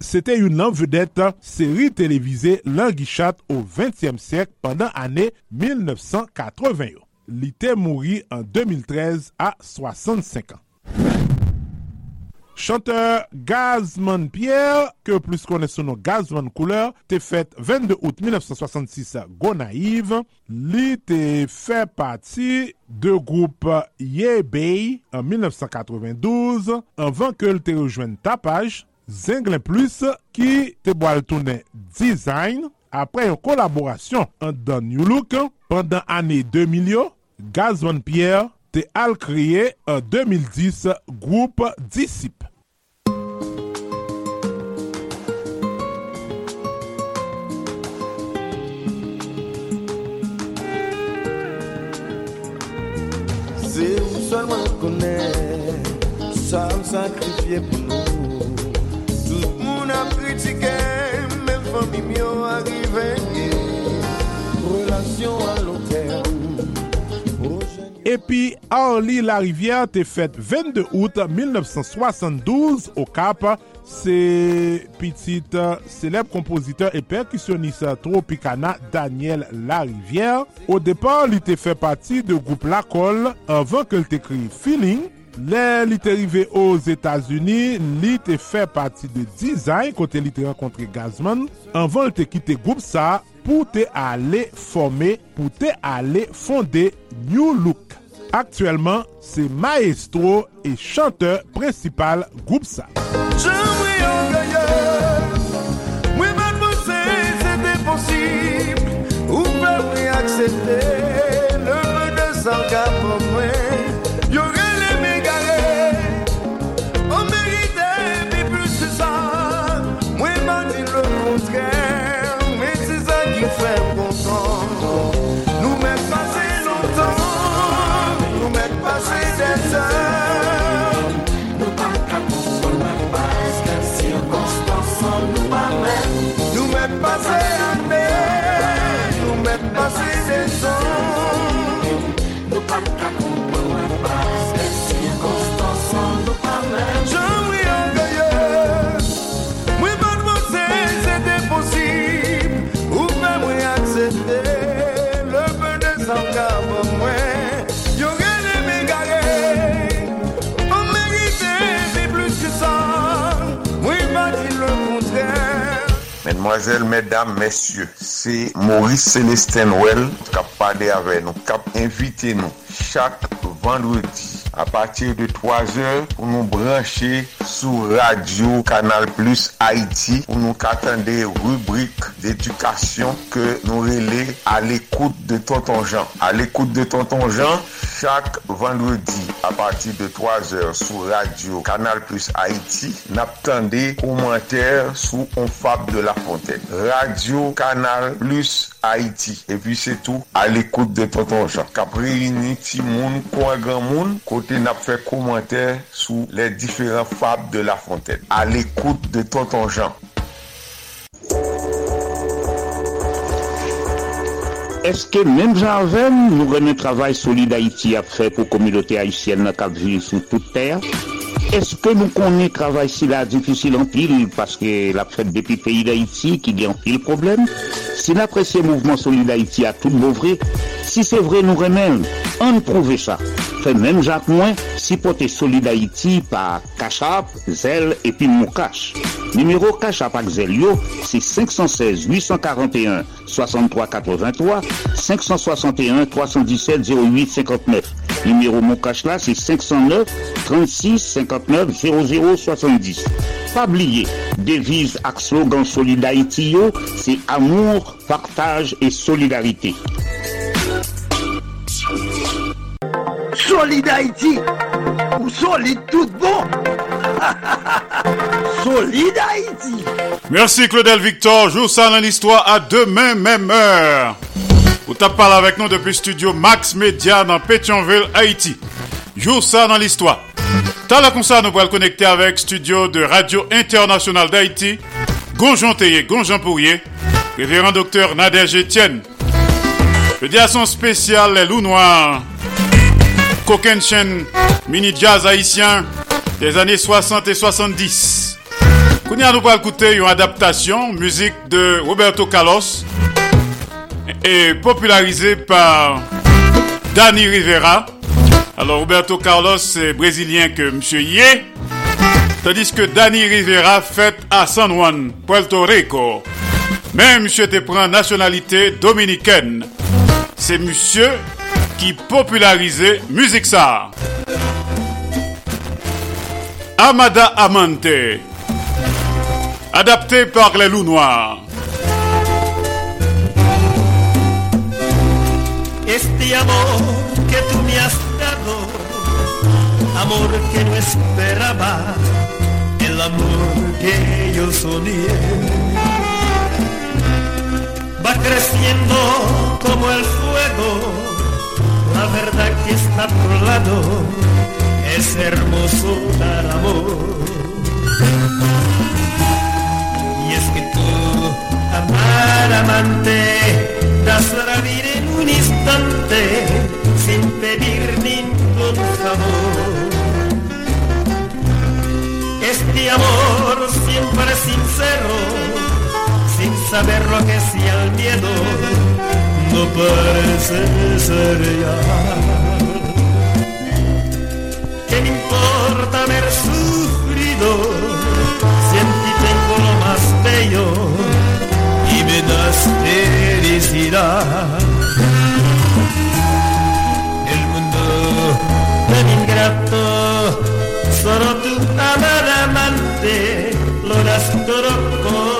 sete yon nan vedet seri televize Languichat ou 20e sek pandan ane 1981. Li te mouri an 2013 a 65 an. Chanteur Gazman Pierre, ke plus kone sou nou Gazman Couleur, te fet 22 out 1966 go Naive, Li te fe pati de group Ye Yebey en 1992, anvan ke l te rejoen tapaj, Zenglen Plus ki te boal toune Design. Apre yon kolaborasyon an dan New Look, pandan ane 2000 yo, Gazman Pierre, te al kriye en 2010 group Disip. Se ou solman konen, sa m sakrifye pou nou Tout moun ap kritike, men fami myo arive Relasyon a epi Henri Larivière te fèt 22 out 1972 au Cap, Se pitit seleb kompoziteur e perkusyonisa Tropicana Daniel Larivière. Au depan li te fè pati de goup Lacol avan ke li te kri Feeling. Le li te rive os Etats-Unis, li te fè pati de Design kote li te renkontre Gazman. Avan li te kite goup sa pou te ale forme, pou te ale fonde New Look. Aktuellement, se maestro e chanteur principal groupe Mesdemoiselles, mesdames, messieurs, c'est Maurice Célestin Well qui a parlé avec nous, qui a invité nous chaque vendredi. à partir de 3 heures pour nous brancher sur Radio Canal Plus Haïti pour nous qu'attendre rubrique d'éducation que nous relais à l'écoute de Tonton Jean. À l'écoute de Tonton Jean, chaque vendredi à partir de 3 heures sur Radio Canal Plus Haïti, n'attendez commentaires sous On Fab de la Fontaine. Radio Canal Plus Haïti. Et puis c'est tout à l'écoute de Tonton Jean. Capri, Niti, Moun, Kouagan Moun, côté n'a fait commentaire sous les différents fables de la Fontaine. À l'écoute de Tonton Jean. Eske menm janven nou renen travay solide Haïti ap fè pou komilote Haïtienne nan kap vive sou tout terre? Eske nou konen travay si la difisil an pil paske la fèt depi peyi d'Haïti ki gen pil problem? Si na presye mouvment solide Haïti a tout bouvre, si se vre nou renen, an prouve sa. Menm jak mwen, si pote solide Haïti pa Kachap, Zel epi Moukache. Numero Kachap ak Zel yo, se 516-841-6383, 561-317-0859. Numero Moukache la, se 509-36-59-0070. Pabliye, devise ak slogan yo, se amour, partage et solidarité. Solide Haïti, ou solide tout bon. solide Haïti. Merci Claudel Victor. Joue ça dans l'histoire à demain, même heure. Vous tapez parlé avec nous depuis studio Max Media dans Pétionville, Haïti. Joue ça dans l'histoire. T'as la concert, nous pourrons connecter avec studio de Radio Internationale d'Haïti, Gonjon Théier, Gonjon Pourrier, révérend docteur Nadège Etienne. Le diason spécial Les Loups Noirs, Coquin mini jazz haïtien des années 60 et 70. Kounia nous va écouter une adaptation, musique de Roberto Carlos, et popularisée par Danny Rivera. Alors Roberto Carlos c'est brésilien que monsieur y tandis que Danny Rivera fait à San Juan, Puerto Rico. Mais monsieur te prend nationalité dominicaine. C'est monsieur qui popularisait musique ça. Amada Amante, adapté par les loups noirs. Este amor que tú me has dado, amor que no esperaba, el amor que yo soñé, va creciendo como el fuego, la verdad que está a tu lado, es hermoso dar amor. Y es que tú, amar amante, das la vida en un instante, sin pedir ningún favor. Este amor siempre sincero, sin saber lo que sea el miedo, no parece ser ya. ¿Qué me importa haber sufrido? Si en ti tengo lo más bello y me das felicidad. El mundo tan ingrato, solo tu amada amante, lo das todo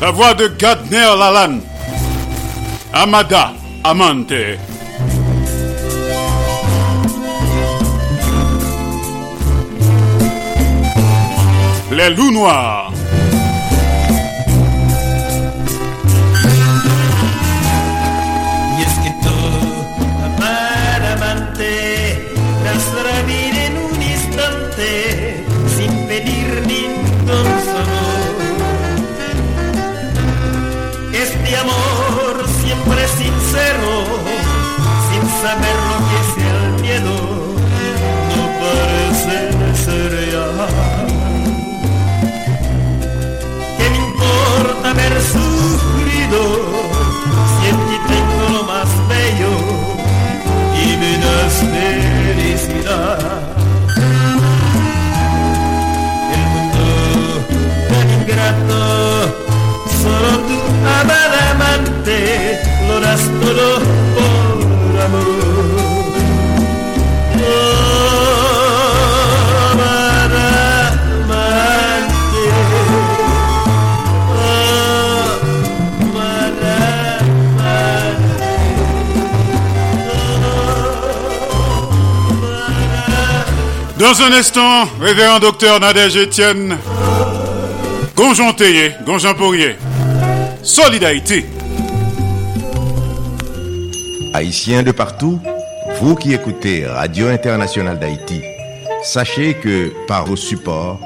La voix de Gardner Lalanne. Amada Amante. Les loups noirs. El mundo tan ingrato, solo tú, amada amante, lo das todo por Dans un instant, révérend docteur Nadège Etienne, Gonjon Gonjon Solidarité. Haïtiens de partout, vous qui écoutez Radio Internationale d'Haïti, sachez que par vos supports,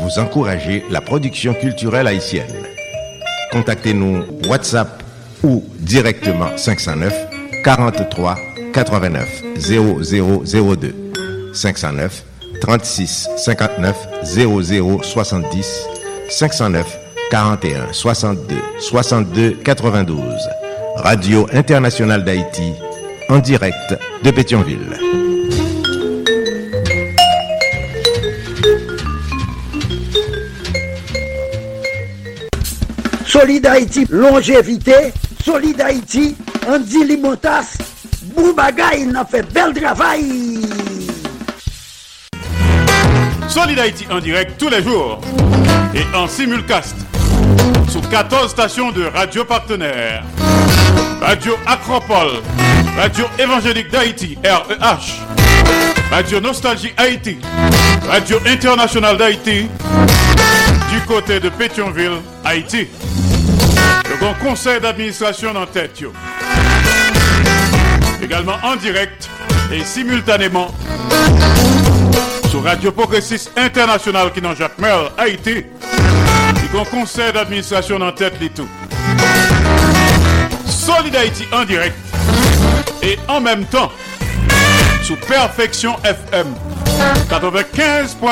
vous encouragez la production culturelle haïtienne. Contactez-nous WhatsApp ou directement 509 43 89 0002 509 36 59 00 70 509 41 62 62 92 Radio Internationale d'Haïti en direct de Pétionville. Solid Haïti, longévité. Solid Haïti, Andy Limotas. Boubagaï, il a fait bel travail. Solid Haïti en direct tous les jours et en simulcast sur 14 stations de radio partenaires. Radio Acropole, Radio Évangélique d'Haïti, REH, Radio Nostalgie Haïti, Radio Internationale d'Haïti, du côté de Pétionville, Haïti. Le grand conseil d'administration en tête. Également en direct et simultanément Radio Progressiste International qui dans Jacques Haïti. Et qu'on conseil d'administration en tête du tout. Solid Haïti en direct et en même temps sous Perfection FM 95.1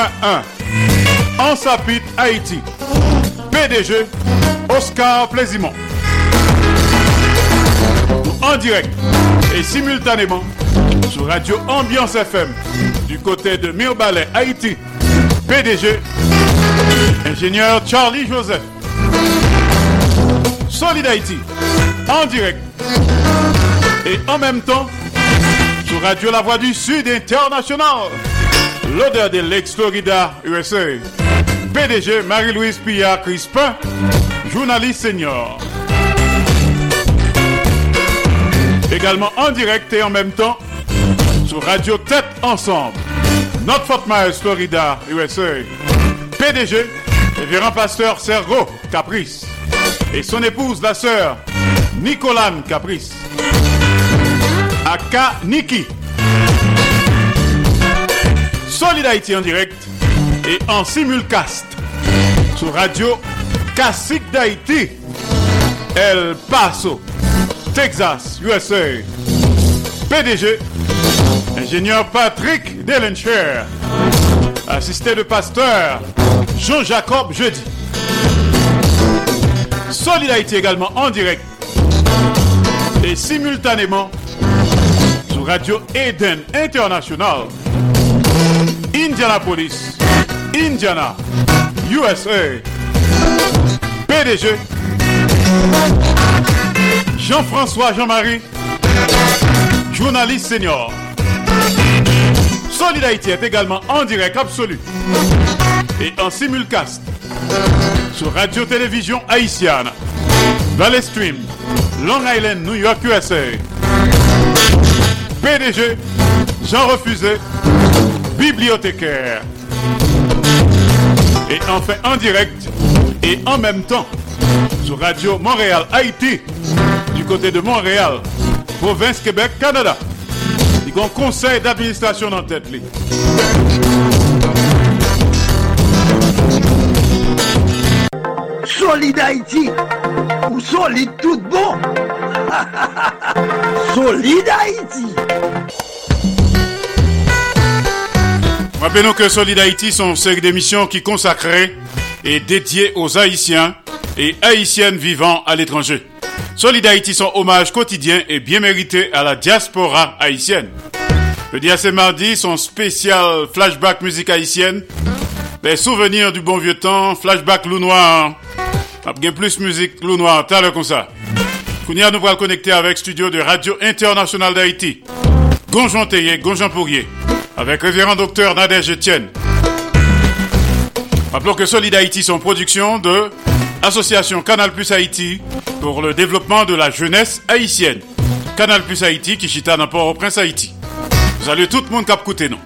en Sapit Haïti. PDG Oscar Plaisimont. En direct et simultanément sur Radio Ambiance FM du côté de Mirbalet, Haïti. PDG, ingénieur Charlie Joseph. Solid Haïti, en direct et en même temps sur Radio La Voix du Sud International. L'odeur de l'ex-Florida, USA. PDG Marie-Louise Pillard Crispin, journaliste senior. Également en direct et en même temps sur Radio Tête Ensemble. Notre Fort Myers, Florida, USA. PDG, révérend pasteur Sergo Caprice. Et son épouse, la sœur Nicolane Caprice. Aka Niki. Solid Haïti en direct et en simulcast sur Radio Classique d'Haïti. El Paso, Texas, USA. PDG, ingénieur Patrick Delencher. Assisté de pasteur Jean-Jacob Jeudi. Solid Haïti également en direct et simultanément sur Radio Eden International. Indianapolis, Indiana, USA. PDG Jean-François Jean-Marie, journaliste senior. Solid Haïti est également en direct absolu et en simulcast sur Radio-Télévision Haïtienne, Valley Stream, Long Island, New York, USA. PDG Jean Refusé, bibliothécaire. Et enfin en direct et en même temps sur Radio Montréal Haïti du côté de Montréal, province Québec, Canada. Un conseil d'administration en tête. li. Solid Haïti, ou solide tout bon. Solid Haïti. Rappelons que Solid Haïti sont une série d'émissions qui consacrées et dédiées aux Haïtiens et Haïtiennes vivant à l'étranger. Solid Haïti son hommage quotidien et bien mérité à la diaspora haïtienne. Le c'est mardi, son spécial flashback musique haïtienne. Les souvenirs du bon vieux temps, flashback loup noir. Bien plus musique loup noir, t'as le comme ça. Kounia nous va connecter avec studio de Radio Internationale d'Haïti. Gonjon Théier, Gonjon Pourrier. Avec révérend docteur Nadège Etienne. Rappelons que Solid Haïti sont production de Association Canal Plus Haïti pour le développement de la jeunesse haïtienne. Canal Plus Haïti qui chita dans Port-au-Prince Haïti. Salut tout le monde a écouté nous.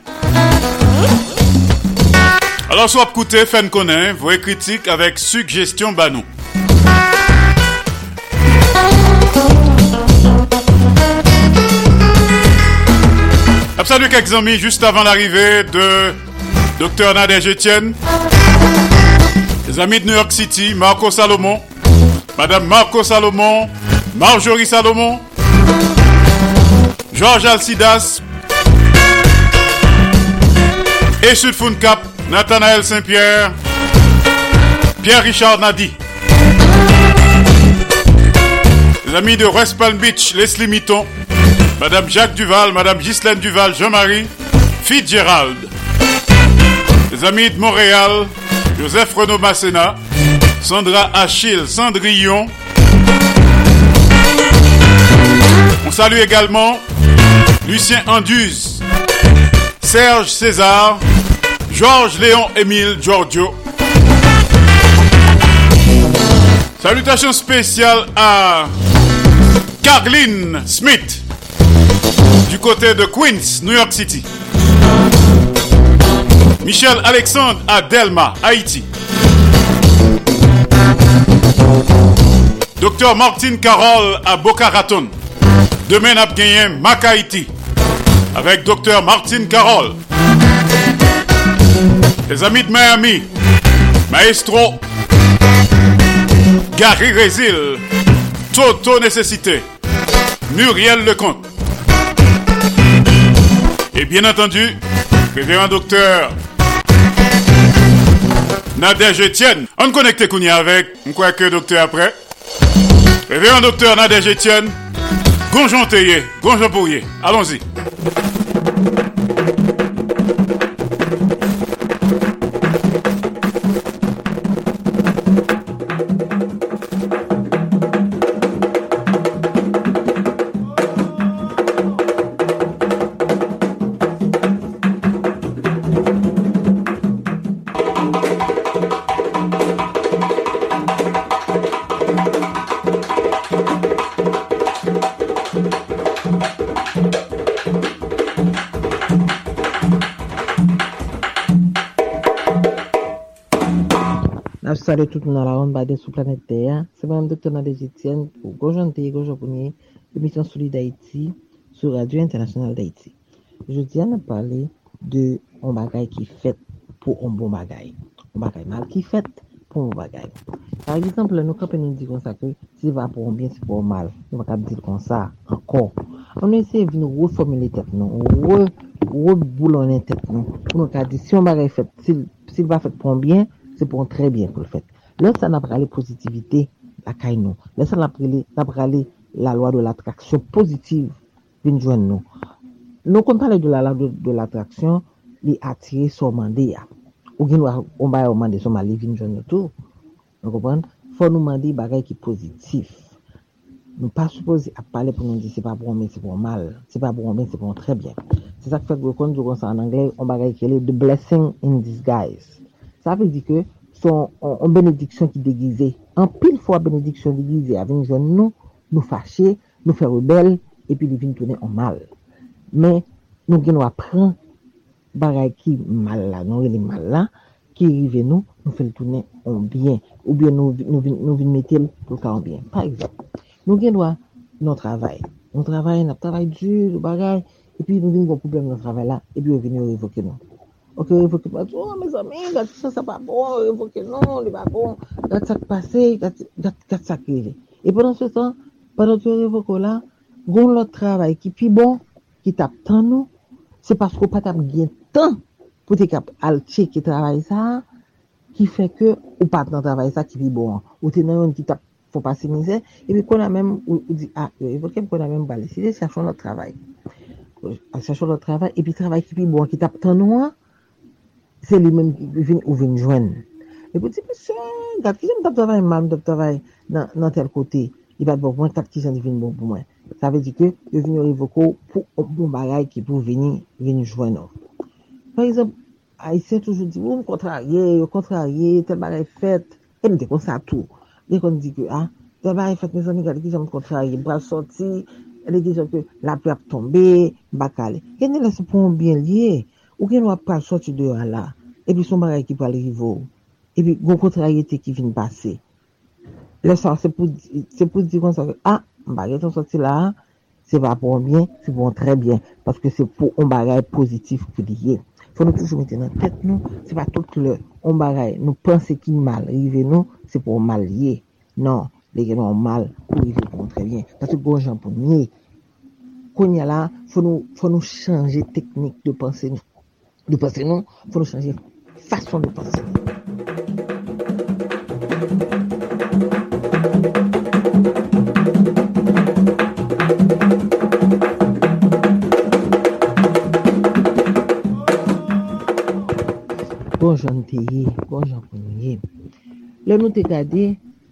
Alors soit écouter, fan connaît, vos critiques avec suggestion banou. Salut quelques amis juste avant l'arrivée de Dr Nadège Etienne, les amis de New York City, Marco Salomon, Madame Marco Salomon, Marjorie Salomon, Georges Alcidas, et Sud Cap, Nathanaël Saint-Pierre, Pierre-Richard Nadi. Les amis de West Palm Beach, Leslie Mitton, Madame Jacques Duval, Madame Ghislaine Duval, Jean-Marie Fitzgerald. Les amis de Montréal, Joseph Renaud Masséna, Sandra Achille Cendrillon. On salue également Lucien Anduze, Serge César, Georges Léon Émile Giorgio. Salutations spéciales à Carline Smith du côté de Queens, New York City. Michel Alexandre à Delma, Haïti. Docteur Martine Carole à Boca Raton. Demain, nous gagné Mac avec Docteur Martine Carole. Les amis de Miami, Maestro, Gary Résil, Toto Nécessité, Muriel Lecomte. Et bien entendu, révérend docteur Nadège Etienne. On connecte Kounia avec, on croit que docteur après. Révérend docteur Nadège Etienne, Gonjon Théier, Gonjon Pourrier. Allons-y. Salve tout moun ala ron baden sou planet Terre. Se mwen doktor nan Dejitien pou Gojon Teye, Gojon Pounye, emisyon Souli d'Haïti sou Radio Internationale d'Haïti. Je diyan an ap pale de on bagay ki fet pou on bon bagay. On bagay mal ki fet pou on bagay. Par exemple, nou kapen nou di kon sa ke si va pou on bien, si pou on mal. Nou baka di kon sa ankon. An nou ese vin nou reformule tet nou. Ou re tet nou. Pou nou ka di si on bagay fet, si va fet pou on bien, se bon tre bien pou l fèt. Lè sa nan prale pozitivite la kay nou. Lè sa nan prale la lwa de l'atraksyon pozitiv vin jwen nou. Nou kon pale de la lwa de l'atraksyon li atire sou mande ya. Ou gen ou mbaye ou mande sou mali vin jwen nou tou. Nou kompon? Fò nou mande bagay ki pozitif. Nou pa suppose ap pale pou nou di se pa bon men, se bon mal. Se pa bon men, se bon tre bien. Se sa k fèk wè kon, jou kon sa an Anglè, on bagay ki le the blessing in disguise. Sa ve di ke son an benediksyon ki degize. An pil fwa benediksyon degize avin joun nou, nou fache, nou fe rebel, epi li vin tounen an mal. Men nou gen nou apren baray ki mal la, nou re li mal la, ki rive nou, nou fe tounen an bien. Ou bien nou, nou, vin, nou vin metel pou ka an bien. Par exemple, nou gen nou a nou travay. Nou travay, nou travay djur, nou baray, epi nou vin kon problem nou travay la, epi ou vin nou revoke nou. Ok, revoke pa, oh, mes amin, gati sa sa pa bon, revoke non, li pa bon, gati sa ki pase, gati sa ki li. E pendant se tan, pendant ki revoke la, goun lot travay ki pi bon, ki tap tan nou, se pasko pa tap gen tan pou te kap al che ki travay sa, ki fe ke ou pat nan travay sa ki pi bon. Ou te nan yon ki tap fò pase mizè, e pi kon a men, ou di, ah, revoke m kon a men de chachon lot travay. Chachon lot travay, e pi travay ki pi bon, ki tap tan nou an, se li men vin ou vin jwen. E pou di, monsye, gade ki jen tap travay mal, tap travay nan, nan tel kote, li bat bon pou mwen, tap ki jen vin bon pou mwen. Sa ve di ke, yo vin yo revoko pou bon bagay ki pou vini, vini jwen nou. Par exemple, a Aisyen toujou di, ou oh, m kontrarye, yo oh, kontrarye, tel bagay fet, e m de kon sa tou. De kon di ke, a, ah, tel bagay fet, me zon ni gade ki jen m kontrarye, bral soti, e de ki jen ke la pi ap tombe, bakale. Gen ne lese pou m bien liye, Ou gen wap pal soti de yon la, epi son bagay ki pal rivo, epi go kontrayete ki vin pase. Le sa, se pou, pou di kon sa, ah, bagay ton soti la, se va pou an bien, se pou an tre bien, paske se pou an bagay pozitif pou liye. Fon nou toujou mette nan tet nou, se pa tout le an bagay, nou pense ki mal, rive nou, se pou an mal liye. Non, le gen an mal, pou rive pou an tre bien. Paske bon jan pou nye, Konya la, fon nou, nou chanje teknik de pense nou. de penser, non, il faut nous changer façon de penser. Bon jan teye, bon jan konye. Le nou te gade,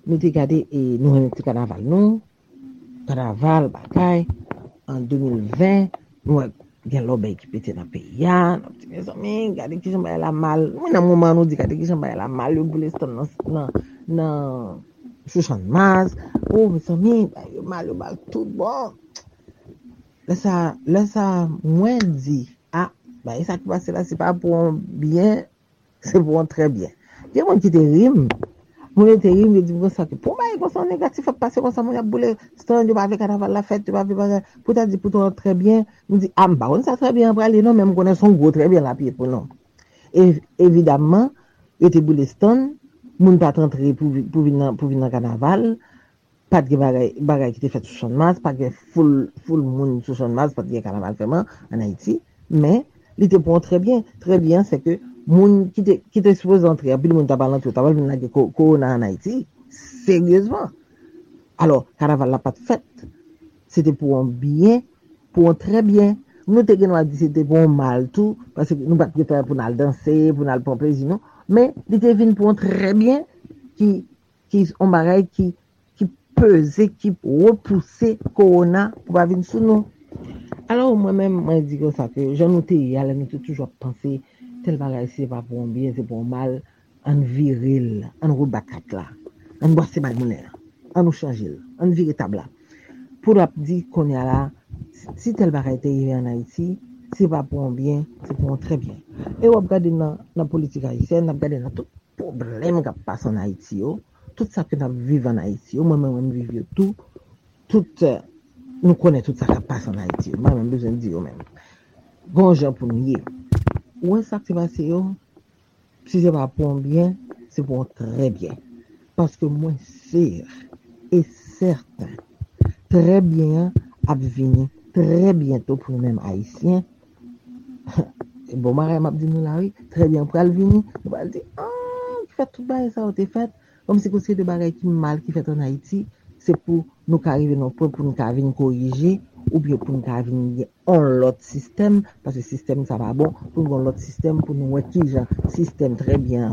nou te gade e nou remete kanaval nou, kanaval bakay, an 2020, nou ek gen lobe ki pete nan pe ya, nan pti gen somi, gade ki jen baye la mal, mwen nan mouman nou di gade ki jen baye la mal, yo boule ston nan, nan, nan, chouchan maz, ou oh, mwen somi, baye yo mal, yo bal tout bon. Le sa, le sa mwen di, a, ah, baye sa ki pase la, se pa pou an bien, se pou an tre bien. Gen mwen ki te rim, Moun enteri mwen e e di mwen sa ki pou mwen e kon son negatif ap pase kon sa moun ap boule stand yo pa ve kanaval la fet yo pa ve bagan pou ta di pou ton trebyen mwen di ah, am ba kon sa trebyen prale non men mwen konen son go trebyen la piye pou non. Evidamman yo te boule stand moun pat rentre pou vin nan kanaval pat ge bagay ki te fet sou chanmaz pat ge full moun sou chanmaz pat ge kanaval feman an Haiti men li te pon trebyen trebyen se ke moun ki te, te suppose antre, apil moun tabal antre, tabal moun nage korona an Haiti, seryezman. Alors, karaval la pat fèt, se te pou an bien, pou an tre bien, nou te gen wadi se te pou an mal tou, parce nou pat te pou nan danse, pou nan al pon plezi nou, men, di te vin pou an tre bien, ki, ki an barel ki, ki peze, ki repouse korona pou avin sou nou. Alors, mwen men mwen di kon sa, ke jan nou te yale, nou te toujwa panse, tel bagay se pa pou an bien, se pou an mal, an viril, an roud bakat la, an bwase bag mounen, an nou chanjil, an viri tabla. Pou ap di kon ya la, si tel bagay te yive an Haiti, se pa pou an bien, se pou an tre bien. E wap gade nan, nan politik Haitien, wap gade nan tout problem kap pas an Haiti yo, oh. tout sa ke nan vive an Haiti yo, mwen mwen mwen vive yo tout, tout euh, nou konen tout sa kap pas an Haiti yo, oh. mwen mwen bezen di yo oh, men. Bon, Gonjan pou nou ye. wè sa ki se basi yo, si se va pon bien, se pon tre bien. Paske mwen sir, e certain, tre bien ap vini, tre bientou pou mèm menm haisyen. E bon, marè map di nou la wè, tre bien pou al vini, nou al di, an, ki fè tout bagay sa ou te fèt, kom se konse de bagay ki mal ki fèt an Haiti, se pou nou ka arrive nou pou, pou nou ka vini korije, ou biyo pou nou ka avini an lot sistem, pase sistem sa va bon, pou nou an lot sistem, pou nou wè ki jan sistem tre bien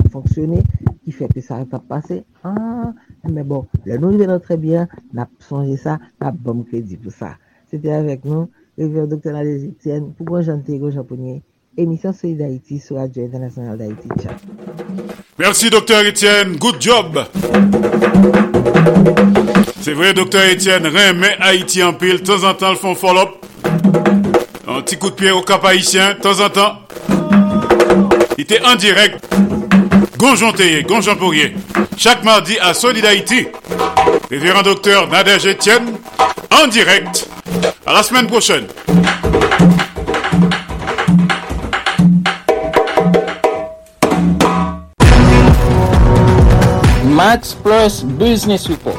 ki fè ki sa rep ap pase, an, mè bon, lè nou jve nan tre bien, nap sonje sa, nap bom kredi pou sa. Sete avèk nou, revèr Dr. Nadej Etienne, pou bon jante go japonye, emisyon Soyi d'Haïti, sou Radio International d'Haïti, tchao. Merci Dr. Etienne, good job! C'est vrai, docteur Etienne, remet Haïti en pile. De temps en temps, le font follow-up. Un petit coup de pied au cap haïtien, de temps en temps. Il était en direct. Gonjon Théier, Gonjon. Chaque mardi à Solid Haïti. Révérend docteur Nadège Etienne, en direct. À la semaine prochaine. Max Plus Business Report,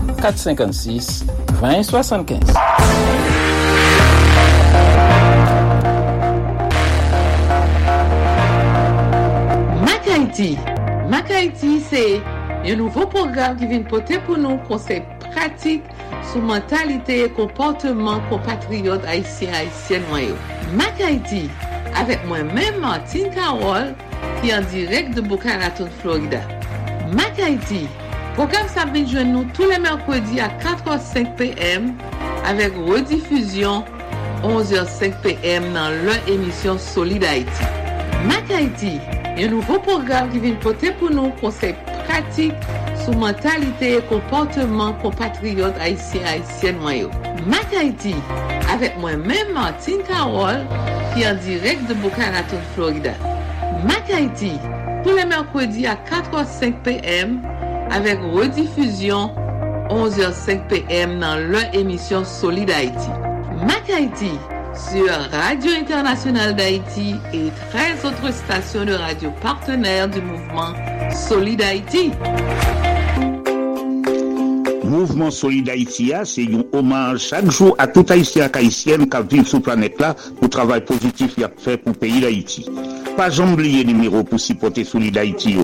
456 2075. Mac Haïti. Mac c'est un nouveau programme qui vient porter pour nous conseils pratiques sur mentalité et comportement compatriotes haïtiens haïtiennes. Mac Haïti, avec moi-même Martine Carole, qui est en direct de Boca Raton, Florida. Mac programme vient joindre nous tous les mercredis à 4h05 p.m. avec rediffusion 11h05 p.m. dans leur émission Solid Haïti. Mac Haïti, un nouveau programme qui vient porter pour nous conseils pratiques sur mentalité et comportement compatriotes haïtiens haïtiennes noyaux. Mac Haïti, avec moi-même Martine Carole, qui est en direct de Boca Raton, Florida. Mac Haïti, tous les mercredis à 4h05 p.m. avec rediffusion 11h05 pm dans leur émission Solid Haïti. Mac Haïti sur Radio Internationale d'Haïti et 13 autres stations de radio partenaires du mouvement Solid Haïti. Mouvement Solid Haïti c'est un hommage chaque jour à tout Haïtien et Haïtienne qui vivent sur planète là pour le travail positif qu'il a fait pour le pays d'Haïti. Pas oublier le numéro pour supporter Solid Haïti.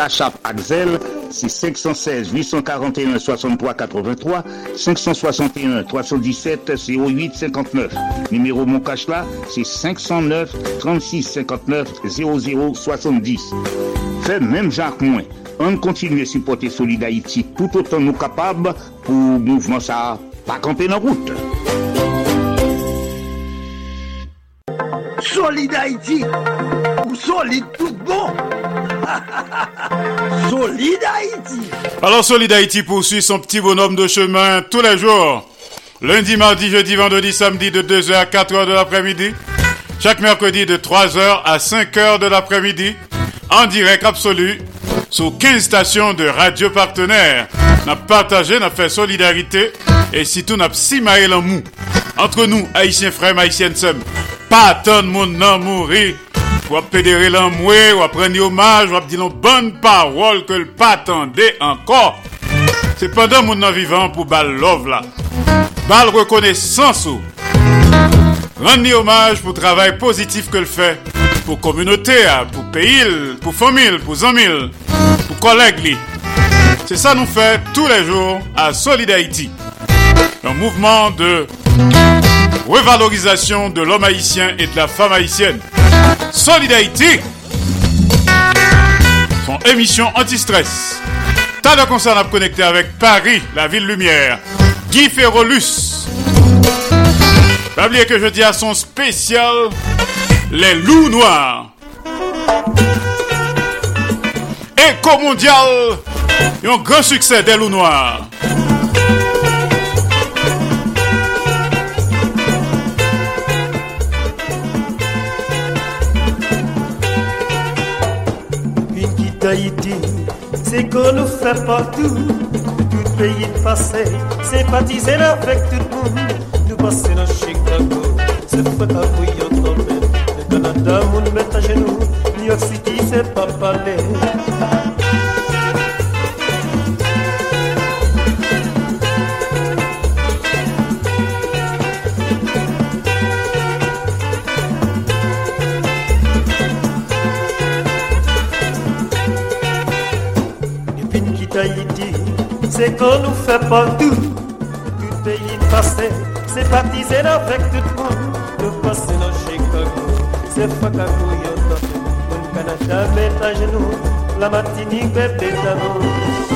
Yo. Cachap Axel, c'est 516 841 63 83 561 317 08 59. Numéro mon cash là, c'est 509 36 59 00 70. Fait même Jacques Moins. On continue à supporter Solid Haïti tout autant nous capables pour mouvement ça pas camper dans route. Solid Haïti ou solide tout bon Solid Haïti Alors Solid Haïti poursuit son petit bonhomme de chemin tous les jours. Lundi, mardi, jeudi, vendredi, samedi de 2h à 4h de l'après-midi. Chaque mercredi de 3h à 5h de l'après-midi. En direct absolu sur 15 stations de radio partenaires. N'a partagé, n'a fait solidarité et surtout n'a si en mou. Entre nous, haïtiens frères, haïtiennes sœurs, pas attendre mon nom mourir à pédérer l'amoué, ou à prendre hommage, à dire bonne parole que le pas attendait encore. C'est pendant mon nom vivant pour bal love là. Bal reconnaissance ou. Rendre hommage pour travail positif que le fait. Pour communauté, pour pays, pour famille, pour amis, pour collègues. C'est ça nous fait tous les jours à Solid. Un mouvement de revalorisation de l'homme haïtien et de la femme haïtienne. Solid Haïti. Son émission anti-stress. T'as de concert à connecter avec Paris, la ville lumière. Guy Ferrolus. Pas que je dis à son spécial Les loups noirs. Éco mondial. Et un grand succès des loups noirs. d'Haïti, c'est qu'on nous fait partout. Tout pays passé, sympathiser avec tout le monde. Nous passer dans Chicago, c'est fait à fait partout. Tout pays passé, c'est baptisé avec tout le monde. Nous passons dans Chicago, c'est Fakago Yoto. Mon Canada met à genoux, la Martinique bébé d'amour.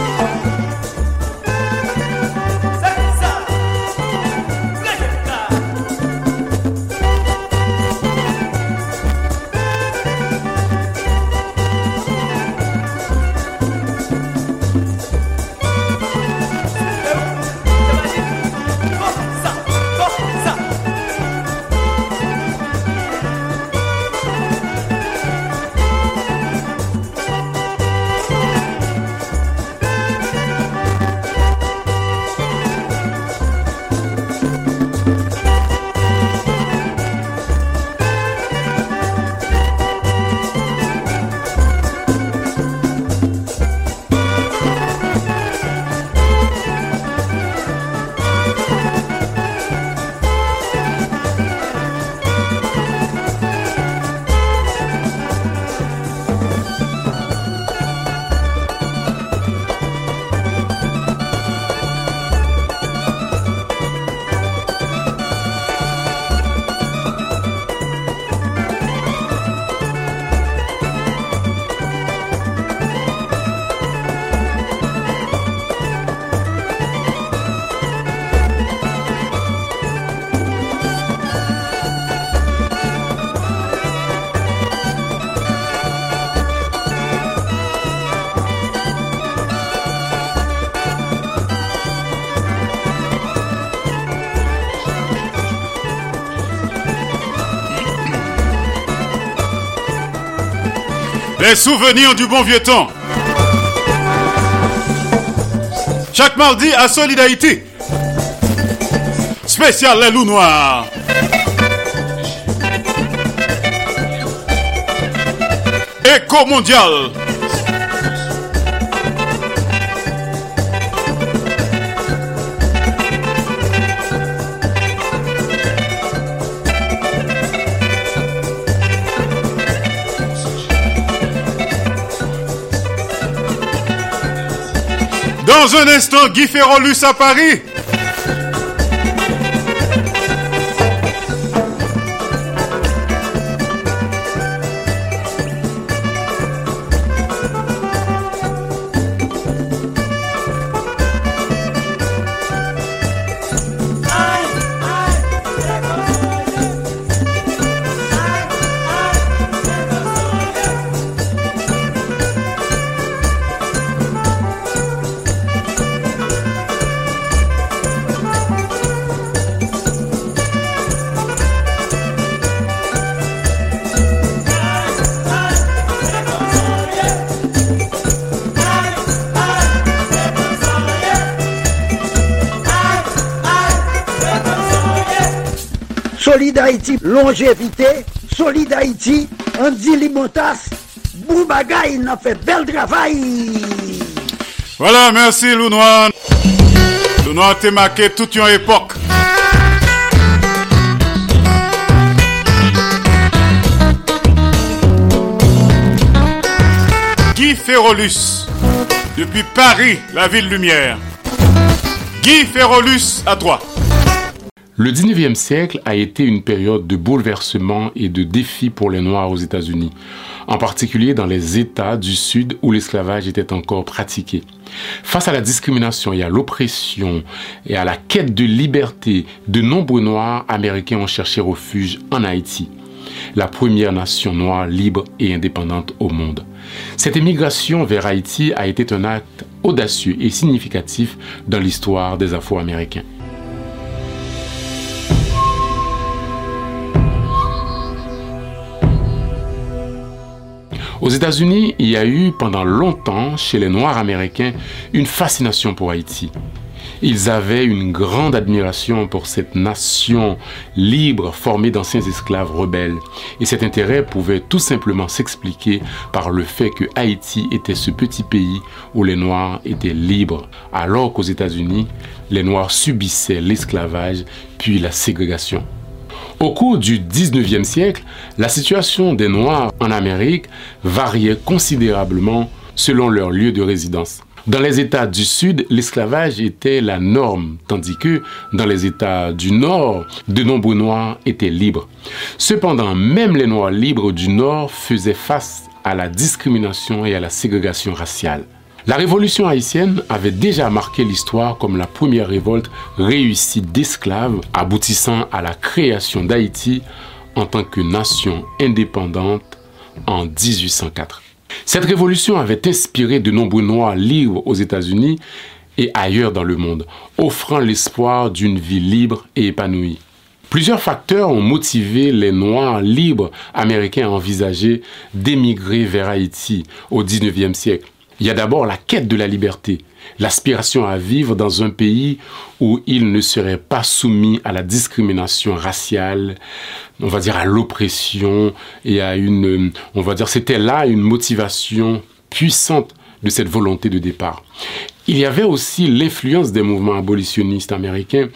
Les souvenirs du bon vieux temps. Chaque mardi à Solidarité. Spécial les loups noirs. Éco mondial. Dans un instant, Guy Ferrolus à Paris. Longévité. Solid Haïti, Andy Limotas. Boubagaï, il a fait bel travail. Voilà, merci Lounois. Lounois t'es marqué toute une époque. Guy Ferrolus, depuis Paris, la ville lumière. Guy Ferrolus, à toi. Le 19e siècle a été une période de bouleversement et de défis pour les Noirs aux États-Unis, en particulier dans les États du Sud où l'esclavage était encore pratiqué. Face à la discrimination et à l'oppression et à la quête de liberté, de nombreux Noirs américains ont cherché refuge en Haïti, la première nation noire libre et indépendante au monde. Cette émigration vers Haïti a été un acte audacieux et significatif dans l'histoire des Afro-Américains. Aux États-Unis, il y a eu pendant longtemps chez les Noirs américains une fascination pour Haïti. Ils avaient une grande admiration pour cette nation libre formée d'anciens esclaves rebelles. Et cet intérêt pouvait tout simplement s'expliquer par le fait que Haïti était ce petit pays où les Noirs étaient libres, alors qu'aux États-Unis, les Noirs subissaient l'esclavage puis la ségrégation. Au cours du 19e siècle, la situation des Noirs en Amérique variait considérablement selon leur lieu de résidence. Dans les États du Sud, l'esclavage était la norme, tandis que dans les États du Nord, de nombreux Noirs étaient libres. Cependant, même les Noirs libres du Nord faisaient face à la discrimination et à la ségrégation raciale. La révolution haïtienne avait déjà marqué l'histoire comme la première révolte réussie d'esclaves, aboutissant à la création d'Haïti en tant que nation indépendante en 1804. Cette révolution avait inspiré de nombreux Noirs libres aux États-Unis et ailleurs dans le monde, offrant l'espoir d'une vie libre et épanouie. Plusieurs facteurs ont motivé les Noirs libres américains à envisager d'émigrer vers Haïti au 19e siècle. Il y a d'abord la quête de la liberté, l'aspiration à vivre dans un pays où ils ne seraient pas soumis à la discrimination raciale, on va dire à l'oppression et à une, on va dire, c'était là une motivation puissante de cette volonté de départ. Il y avait aussi l'influence des mouvements abolitionnistes américains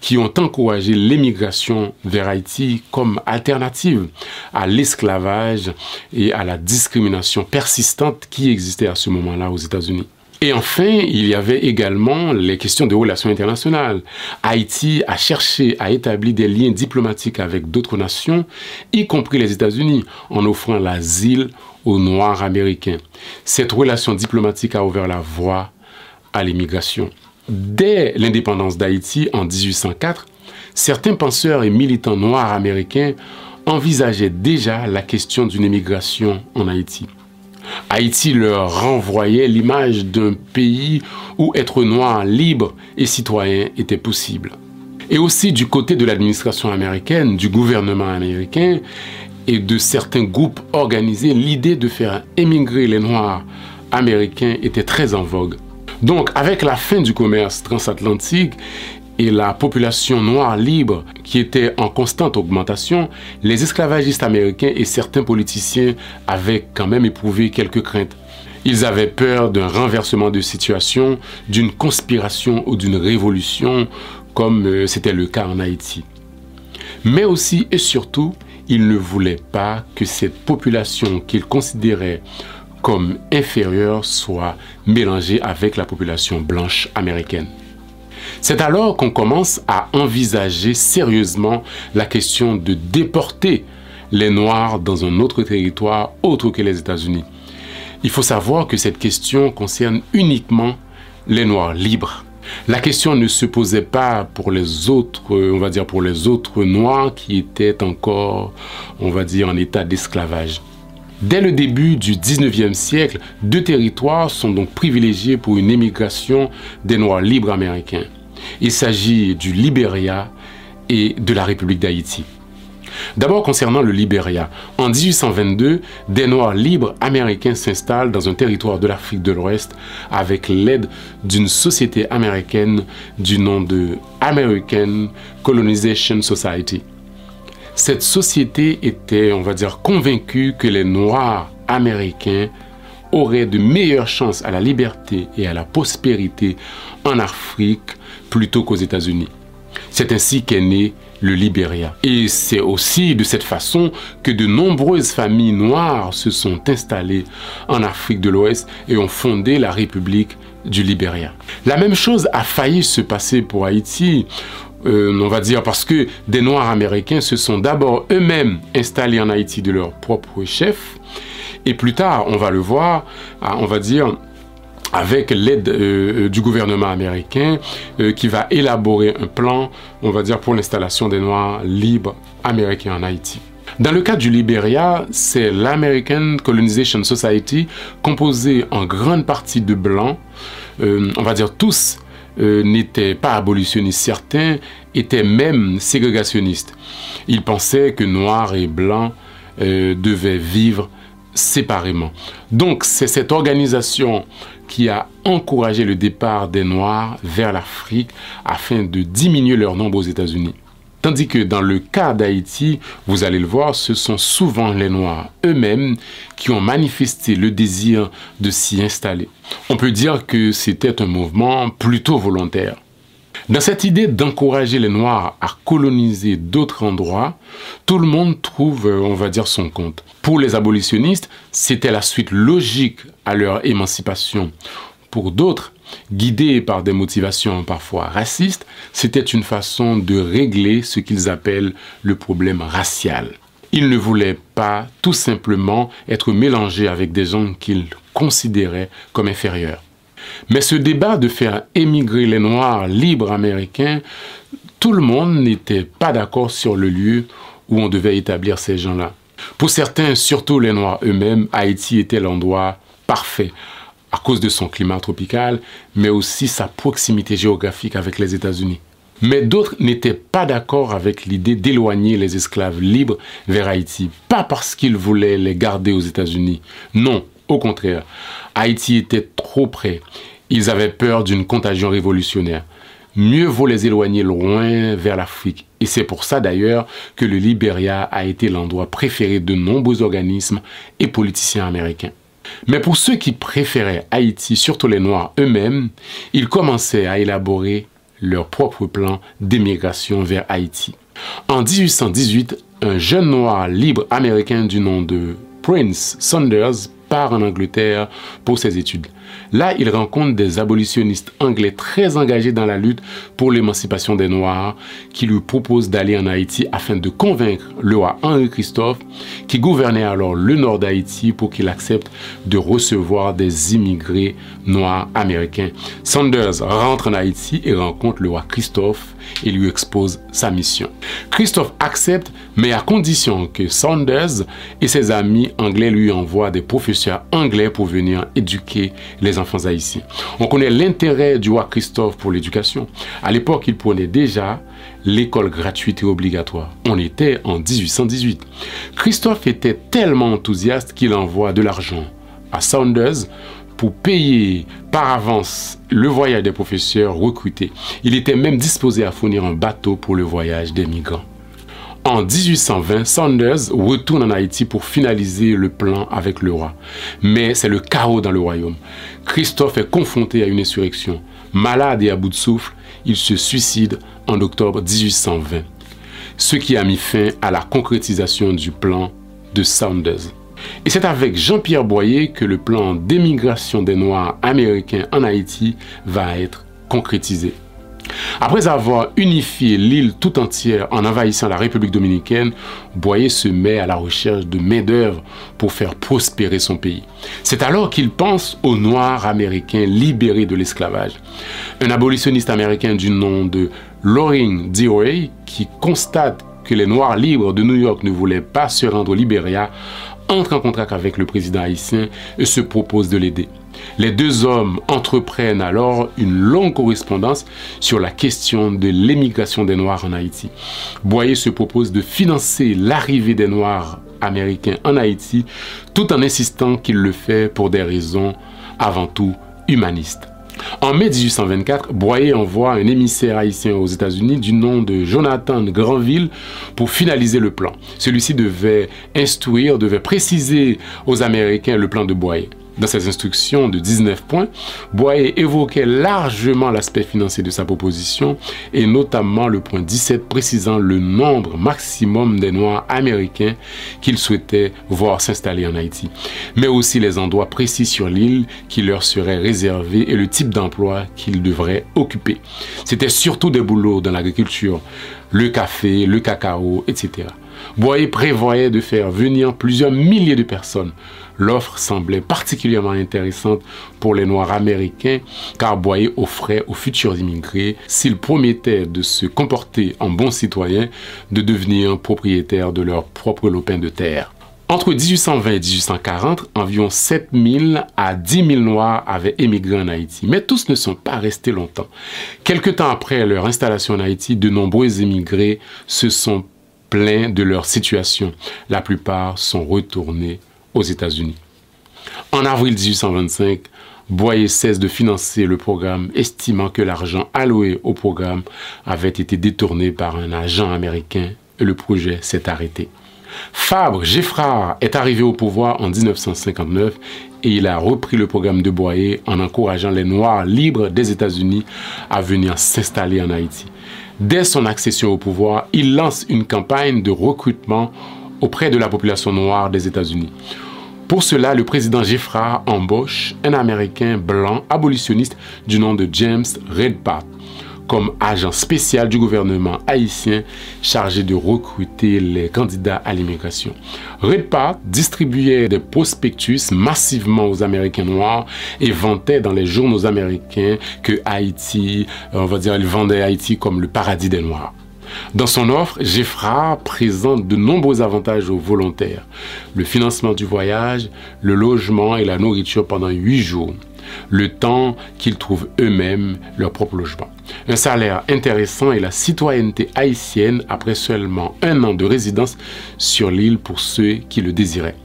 qui ont encouragé l'émigration vers Haïti comme alternative à l'esclavage et à la discrimination persistante qui existait à ce moment-là aux États-Unis. Et enfin, il y avait également les questions de relations internationales. Haïti a cherché à établir des liens diplomatiques avec d'autres nations, y compris les États-Unis, en offrant l'asile aux Noirs américains. Cette relation diplomatique a ouvert la voie à l'immigration. Dès l'indépendance d'Haïti en 1804, certains penseurs et militants noirs américains envisageaient déjà la question d'une immigration en Haïti. Haïti leur renvoyait l'image d'un pays où être noir libre et citoyen était possible. Et aussi du côté de l'administration américaine, du gouvernement américain, et de certains groupes organisés, l'idée de faire émigrer les Noirs américains était très en vogue. Donc, avec la fin du commerce transatlantique et la population noire libre qui était en constante augmentation, les esclavagistes américains et certains politiciens avaient quand même éprouvé quelques craintes. Ils avaient peur d'un renversement de situation, d'une conspiration ou d'une révolution, comme euh, c'était le cas en Haïti. Mais aussi et surtout, ils ne voulaient pas que cette population qu'ils considéraient comme inférieure soit mélangée avec la population blanche américaine. C'est alors qu'on commence à envisager sérieusement la question de déporter les Noirs dans un autre territoire autre que les États-Unis. Il faut savoir que cette question concerne uniquement les Noirs libres. La question ne se posait pas pour les autres, on va dire pour les autres Noirs qui étaient encore, on va dire, en état d'esclavage. Dès le début du 19e siècle, deux territoires sont donc privilégiés pour une émigration des Noirs libres américains. Il s'agit du Libéria et de la République d'Haïti. D'abord concernant le Libéria. En 1822, des Noirs libres américains s'installent dans un territoire de l'Afrique de l'Ouest avec l'aide d'une société américaine du nom de American Colonization Society. Cette société était, on va dire, convaincue que les Noirs américains auraient de meilleures chances à la liberté et à la prospérité en Afrique plutôt qu'aux États-Unis. C'est ainsi qu'est né le Libéria. Et c'est aussi de cette façon que de nombreuses familles noires se sont installées en Afrique de l'Ouest et ont fondé la République du Libéria. La même chose a failli se passer pour Haïti, euh, on va dire parce que des Noirs américains se sont d'abord eux-mêmes installés en Haïti de leur propre chef, et plus tard, on va le voir, on va dire, avec l'aide euh, du gouvernement américain euh, qui va élaborer un plan, on va dire, pour l'installation des Noirs libres américains en Haïti. Dans le cas du Libéria, c'est l'American Colonization Society, composée en grande partie de blancs, euh, on va dire tous n'étaient pas abolitionnistes, certains étaient même ségrégationnistes. Ils pensaient que noirs et blancs devaient vivre séparément. Donc c'est cette organisation qui a encouragé le départ des Noirs vers l'Afrique afin de diminuer leur nombre aux États-Unis. Tandis que dans le cas d'Haïti, vous allez le voir, ce sont souvent les Noirs eux-mêmes qui ont manifesté le désir de s'y installer. On peut dire que c'était un mouvement plutôt volontaire. Dans cette idée d'encourager les Noirs à coloniser d'autres endroits, tout le monde trouve, on va dire, son compte. Pour les abolitionnistes, c'était la suite logique à leur émancipation. Pour d'autres, guidés par des motivations parfois racistes, c'était une façon de régler ce qu'ils appellent le problème racial. Ils ne voulaient pas tout simplement être mélangés avec des gens qu'ils considéraient comme inférieurs. Mais ce débat de faire émigrer les Noirs libres américains, tout le monde n'était pas d'accord sur le lieu où on devait établir ces gens-là. Pour certains, surtout les Noirs eux-mêmes, Haïti était l'endroit parfait à cause de son climat tropical, mais aussi sa proximité géographique avec les États-Unis. Mais d'autres n'étaient pas d'accord avec l'idée d'éloigner les esclaves libres vers Haïti, pas parce qu'ils voulaient les garder aux États-Unis, non, au contraire. Haïti était trop près. Ils avaient peur d'une contagion révolutionnaire. Mieux vaut les éloigner loin vers l'Afrique. Et c'est pour ça d'ailleurs que le Libéria a été l'endroit préféré de nombreux organismes et politiciens américains. Mais pour ceux qui préféraient Haïti, surtout les Noirs eux-mêmes, ils commençaient à élaborer leur propre plan d'émigration vers Haïti. En 1818, un jeune noir libre américain du nom de Prince Saunders en Angleterre pour ses études. Là, il rencontre des abolitionnistes anglais très engagés dans la lutte pour l'émancipation des Noirs qui lui proposent d'aller en Haïti afin de convaincre le roi Henri Christophe, qui gouvernait alors le nord d'Haïti, pour qu'il accepte de recevoir des immigrés noirs américains. Sanders rentre en Haïti et rencontre le roi Christophe et lui expose sa mission. Christophe accepte, mais à condition que Sanders et ses amis anglais lui envoient des professeurs anglais pour venir éduquer les enfants haïtiens. On connaît l'intérêt du roi Christophe pour l'éducation. À l'époque, il prenait déjà l'école gratuite et obligatoire. On était en 1818. Christophe était tellement enthousiaste qu'il envoie de l'argent à Saunders pour payer par avance le voyage des professeurs recrutés. Il était même disposé à fournir un bateau pour le voyage des migrants. En 1820, Saunders retourne en Haïti pour finaliser le plan avec le roi. Mais c'est le chaos dans le royaume. Christophe est confronté à une insurrection. Malade et à bout de souffle, il se suicide en octobre 1820. Ce qui a mis fin à la concrétisation du plan de Saunders. Et c'est avec Jean-Pierre Boyer que le plan d'émigration des Noirs américains en Haïti va être concrétisé. Après avoir unifié l'île tout entière en envahissant la République dominicaine, Boyer se met à la recherche de main-d'œuvre pour faire prospérer son pays. C'est alors qu'il pense aux Noirs américains libérés de l'esclavage. Un abolitionniste américain du nom de Loring Dewey, qui constate que les Noirs libres de New York ne voulaient pas se rendre au Libéria, entre en contact avec le président haïtien et se propose de l'aider. Les deux hommes entreprennent alors une longue correspondance sur la question de l'émigration des Noirs en Haïti. Boyer se propose de financer l'arrivée des Noirs américains en Haïti tout en insistant qu'il le fait pour des raisons avant tout humanistes. En mai 1824, Boyer envoie un émissaire haïtien aux États-Unis du nom de Jonathan Granville pour finaliser le plan. Celui-ci devait instruire, devait préciser aux Américains le plan de Boyer. Dans ses instructions de 19 points, Boyer évoquait largement l'aspect financier de sa proposition et notamment le point 17 précisant le nombre maximum des Noirs américains qu'il souhaitait voir s'installer en Haïti, mais aussi les endroits précis sur l'île qui leur seraient réservés et le type d'emploi qu'ils devraient occuper. C'était surtout des boulots dans l'agriculture, le café, le cacao, etc. Boyer prévoyait de faire venir plusieurs milliers de personnes L'offre semblait particulièrement intéressante pour les Noirs américains car Boyer offrait aux futurs immigrés, s'ils promettaient de se comporter en bons citoyens, de devenir propriétaires de leur propre lopin de terre. Entre 1820 et 1840, environ 7 000 à 10 000 Noirs avaient émigré en Haïti. Mais tous ne sont pas restés longtemps. Quelque temps après leur installation en Haïti, de nombreux émigrés se sont plaints de leur situation. La plupart sont retournés aux États-Unis. En avril 1825, Boyer cesse de financer le programme, estimant que l'argent alloué au programme avait été détourné par un agent américain et le projet s'est arrêté. Fabre Geffrard est arrivé au pouvoir en 1959 et il a repris le programme de Boyer en encourageant les Noirs libres des États-Unis à venir s'installer en Haïti. Dès son accession au pouvoir, il lance une campagne de recrutement auprès de la population noire des États-Unis. Pour cela, le président Geffrard embauche un Américain blanc abolitionniste du nom de James Redpath comme agent spécial du gouvernement haïtien chargé de recruter les candidats à l'immigration. Redpath distribuait des prospectus massivement aux Américains noirs et vantait dans les journaux américains que Haïti, on va dire, il vendait Haïti comme le paradis des Noirs. Dans son offre, Geffra présente de nombreux avantages aux volontaires. Le financement du voyage, le logement et la nourriture pendant huit jours. Le temps qu'ils trouvent eux-mêmes leur propre logement. Un salaire intéressant et la citoyenneté haïtienne après seulement un an de résidence sur l'île pour ceux qui le désiraient.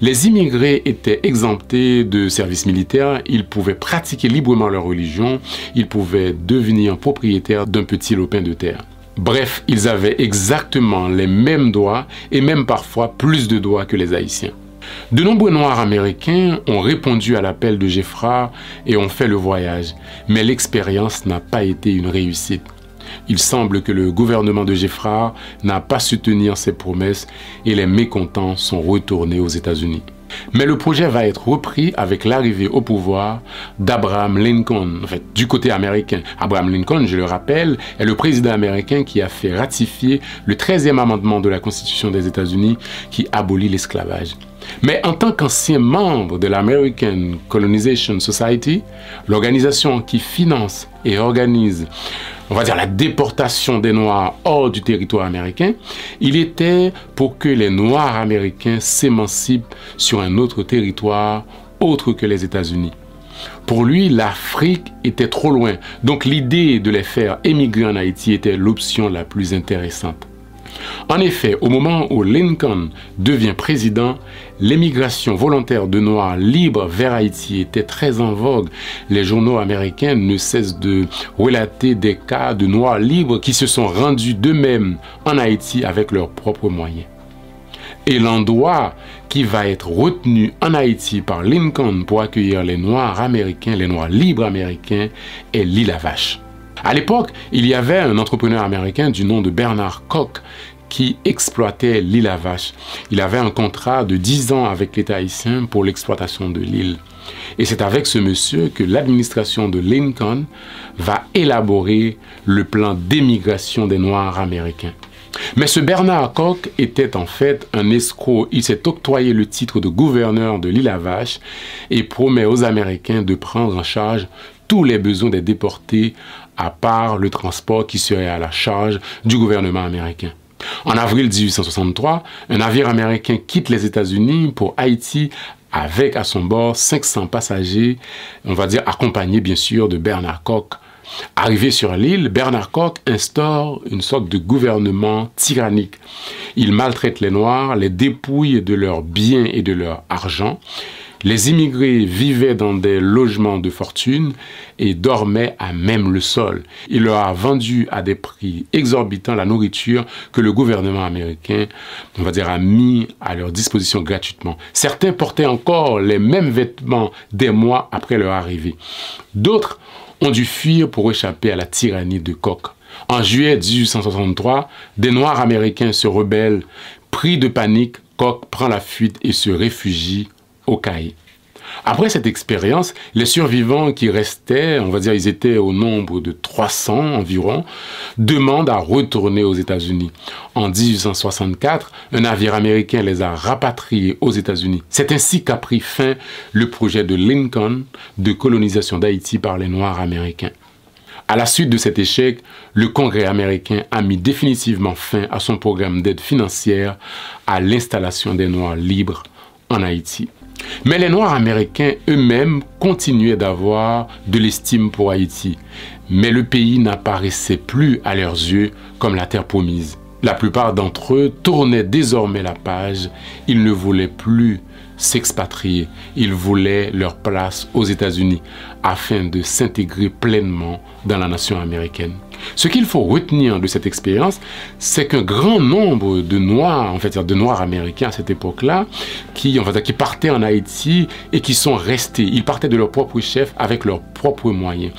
Les immigrés étaient exemptés de services militaires, ils pouvaient pratiquer librement leur religion, ils pouvaient devenir propriétaires d'un petit lopin de terre. Bref, ils avaient exactement les mêmes droits et même parfois plus de droits que les Haïtiens. De nombreux Noirs américains ont répondu à l'appel de Geffrard et ont fait le voyage, mais l'expérience n'a pas été une réussite. Il semble que le gouvernement de Geffrard n'a pas su tenir ses promesses et les mécontents sont retournés aux États-Unis. Mais le projet va être repris avec l'arrivée au pouvoir d'Abraham Lincoln, en fait, du côté américain. Abraham Lincoln, je le rappelle, est le président américain qui a fait ratifier le 13e amendement de la Constitution des États-Unis qui abolit l'esclavage. Mais en tant qu'ancien membre de l'American Colonization Society, l'organisation qui finance et organise on va dire, la déportation des Noirs hors du territoire américain, il était pour que les Noirs américains s'émancipent sur un autre territoire autre que les États-Unis. Pour lui, l'Afrique était trop loin, donc l'idée de les faire émigrer en Haïti était l'option la plus intéressante. En effet, au moment où Lincoln devient président, l'émigration volontaire de Noirs libres vers Haïti était très en vogue. Les journaux américains ne cessent de relater des cas de Noirs libres qui se sont rendus d'eux-mêmes en Haïti avec leurs propres moyens. Et l'endroit qui va être retenu en Haïti par Lincoln pour accueillir les Noirs américains, les Noirs libres américains, est l'île à Vache. À l'époque, il y avait un entrepreneur américain du nom de Bernard Koch qui exploitait l'île à Vache. Il avait un contrat de 10 ans avec l'État haïtien pour l'exploitation de l'île. Et c'est avec ce monsieur que l'administration de Lincoln va élaborer le plan d'émigration des Noirs américains. Mais ce Bernard Koch était en fait un escroc. Il s'est octroyé le titre de gouverneur de l'île à Vache et promet aux Américains de prendre en charge tous les besoins des déportés à part le transport qui serait à la charge du gouvernement américain. En avril 1863, un navire américain quitte les États-Unis pour Haïti avec à son bord 500 passagers, on va dire accompagnés bien sûr de Bernard Koch. Arrivé sur l'île, Bernard Koch instaure une sorte de gouvernement tyrannique. Il maltraite les Noirs, les dépouille de leurs biens et de leur argent. Les immigrés vivaient dans des logements de fortune et dormaient à même le sol. Il leur a vendu à des prix exorbitants la nourriture que le gouvernement américain, on va dire, a mis à leur disposition gratuitement. Certains portaient encore les mêmes vêtements des mois après leur arrivée. D'autres ont dû fuir pour échapper à la tyrannie de Koch. En juillet 1863, des Noirs américains se rebellent. Pris de panique, Koch prend la fuite et se réfugie au Caille. Après cette expérience, les survivants qui restaient, on va dire ils étaient au nombre de 300 environ, demandent à retourner aux États-Unis. En 1864, un navire américain les a rapatriés aux États-Unis. C'est ainsi qu'a pris fin le projet de Lincoln de colonisation d'Haïti par les Noirs américains. À la suite de cet échec, le Congrès américain a mis définitivement fin à son programme d'aide financière à l'installation des Noirs libres en Haïti. Mais les Noirs américains eux-mêmes continuaient d'avoir de l'estime pour Haïti. Mais le pays n'apparaissait plus à leurs yeux comme la terre promise. La plupart d'entre eux tournaient désormais la page. Ils ne voulaient plus s'expatrier. Ils voulaient leur place aux États-Unis afin de s'intégrer pleinement dans la nation américaine. Ce qu'il faut retenir de cette expérience, c'est qu'un grand nombre de Noirs, en fait, de Noirs américains à cette époque-là, qui, on va dire, qui partaient en Haïti et qui sont restés. Ils partaient de leur propre chef avec leurs propres moyens.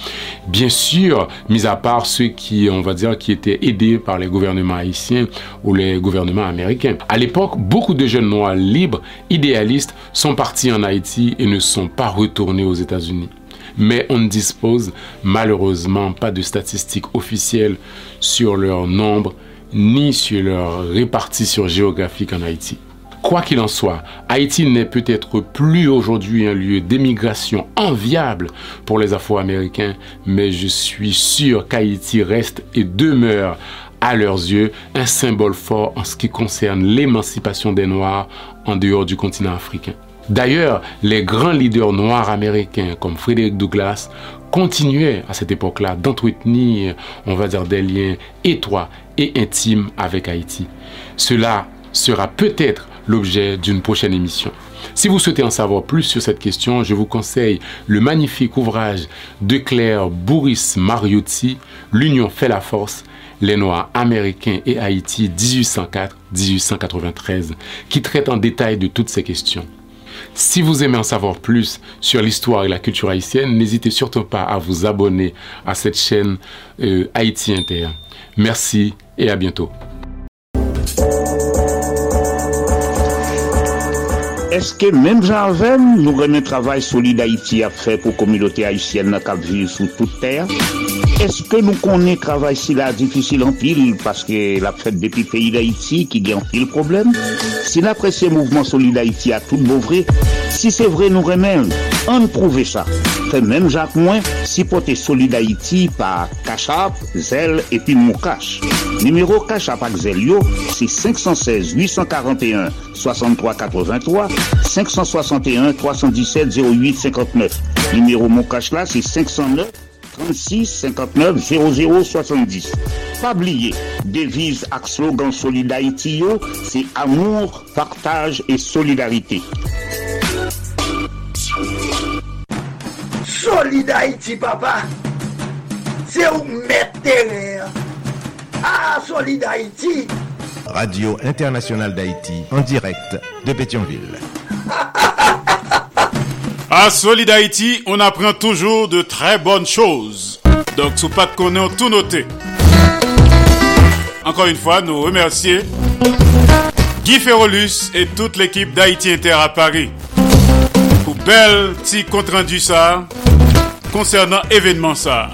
Bien sûr, mis à part ceux qui, on va dire, qui étaient aidés par les gouvernements haïtiens ou les gouvernements américains. À l'époque, beaucoup de jeunes Noirs libres, idéalistes, sont partis en Haïti et ne sont pas retournés aux États-Unis mais on ne dispose malheureusement pas de statistiques officielles sur leur nombre ni sur leur répartition géographique en Haïti. Quoi qu'il en soit, Haïti n'est peut-être plus aujourd'hui un lieu d'émigration enviable pour les Afro-Américains, mais je suis sûr qu'Haïti reste et demeure à leurs yeux un symbole fort en ce qui concerne l'émancipation des Noirs en dehors du continent africain. D'ailleurs, les grands leaders noirs américains comme Frédéric Douglass continuaient à cette époque-là d'entretenir, on va dire, des liens étroits et intimes avec Haïti. Cela sera peut-être l'objet d'une prochaine émission. Si vous souhaitez en savoir plus sur cette question, je vous conseille le magnifique ouvrage de Claire Bourris Mariotti, L'Union fait la force, les Noirs américains et Haïti 1804-1893, qui traite en détail de toutes ces questions. Si vous aimez en savoir plus sur l'histoire et la culture haïtienne, n'hésitez surtout pas à vous abonner à cette chaîne euh, Haïti Inter. Merci et à bientôt. Est-ce que même Jean-Ven nous remet travail solide Haïti à faire pour la communauté haïtienne qui vit sous toute terre? Est-ce que nous connaissons travail si là difficile en pile parce que la fête depuis pays d'Haïti qui gagne en pile problème? Si mouvement solide Haïti a tout beau vrai, si c'est vrai nous remet, on prouve ça. Fait même Jacques Moins, si porter solide Haïti par Cachap, Zelle et puis Moukache. Numéro cash à Zelio, c'est 516 841 63 83 561 317 08 59. Numéro mon cash là, c'est 509 36 59 00 70. Pas oublier, devise ak slogan Solid Haïti yo, c'est amour, partage et solidarité. Solid Haïti, papa. C'est où mettre. Ah, Solid Haïti. Radio Internationale d'Haïti, en direct de Pétionville. À Solid Haïti, on apprend toujours de très bonnes choses. Donc, sous pas de connaître, tout noter. Encore une fois, nous remercier Guy Ferrolus et toute l'équipe d'Haïti Inter à Paris pour bel petit compte rendu ça concernant événement ça.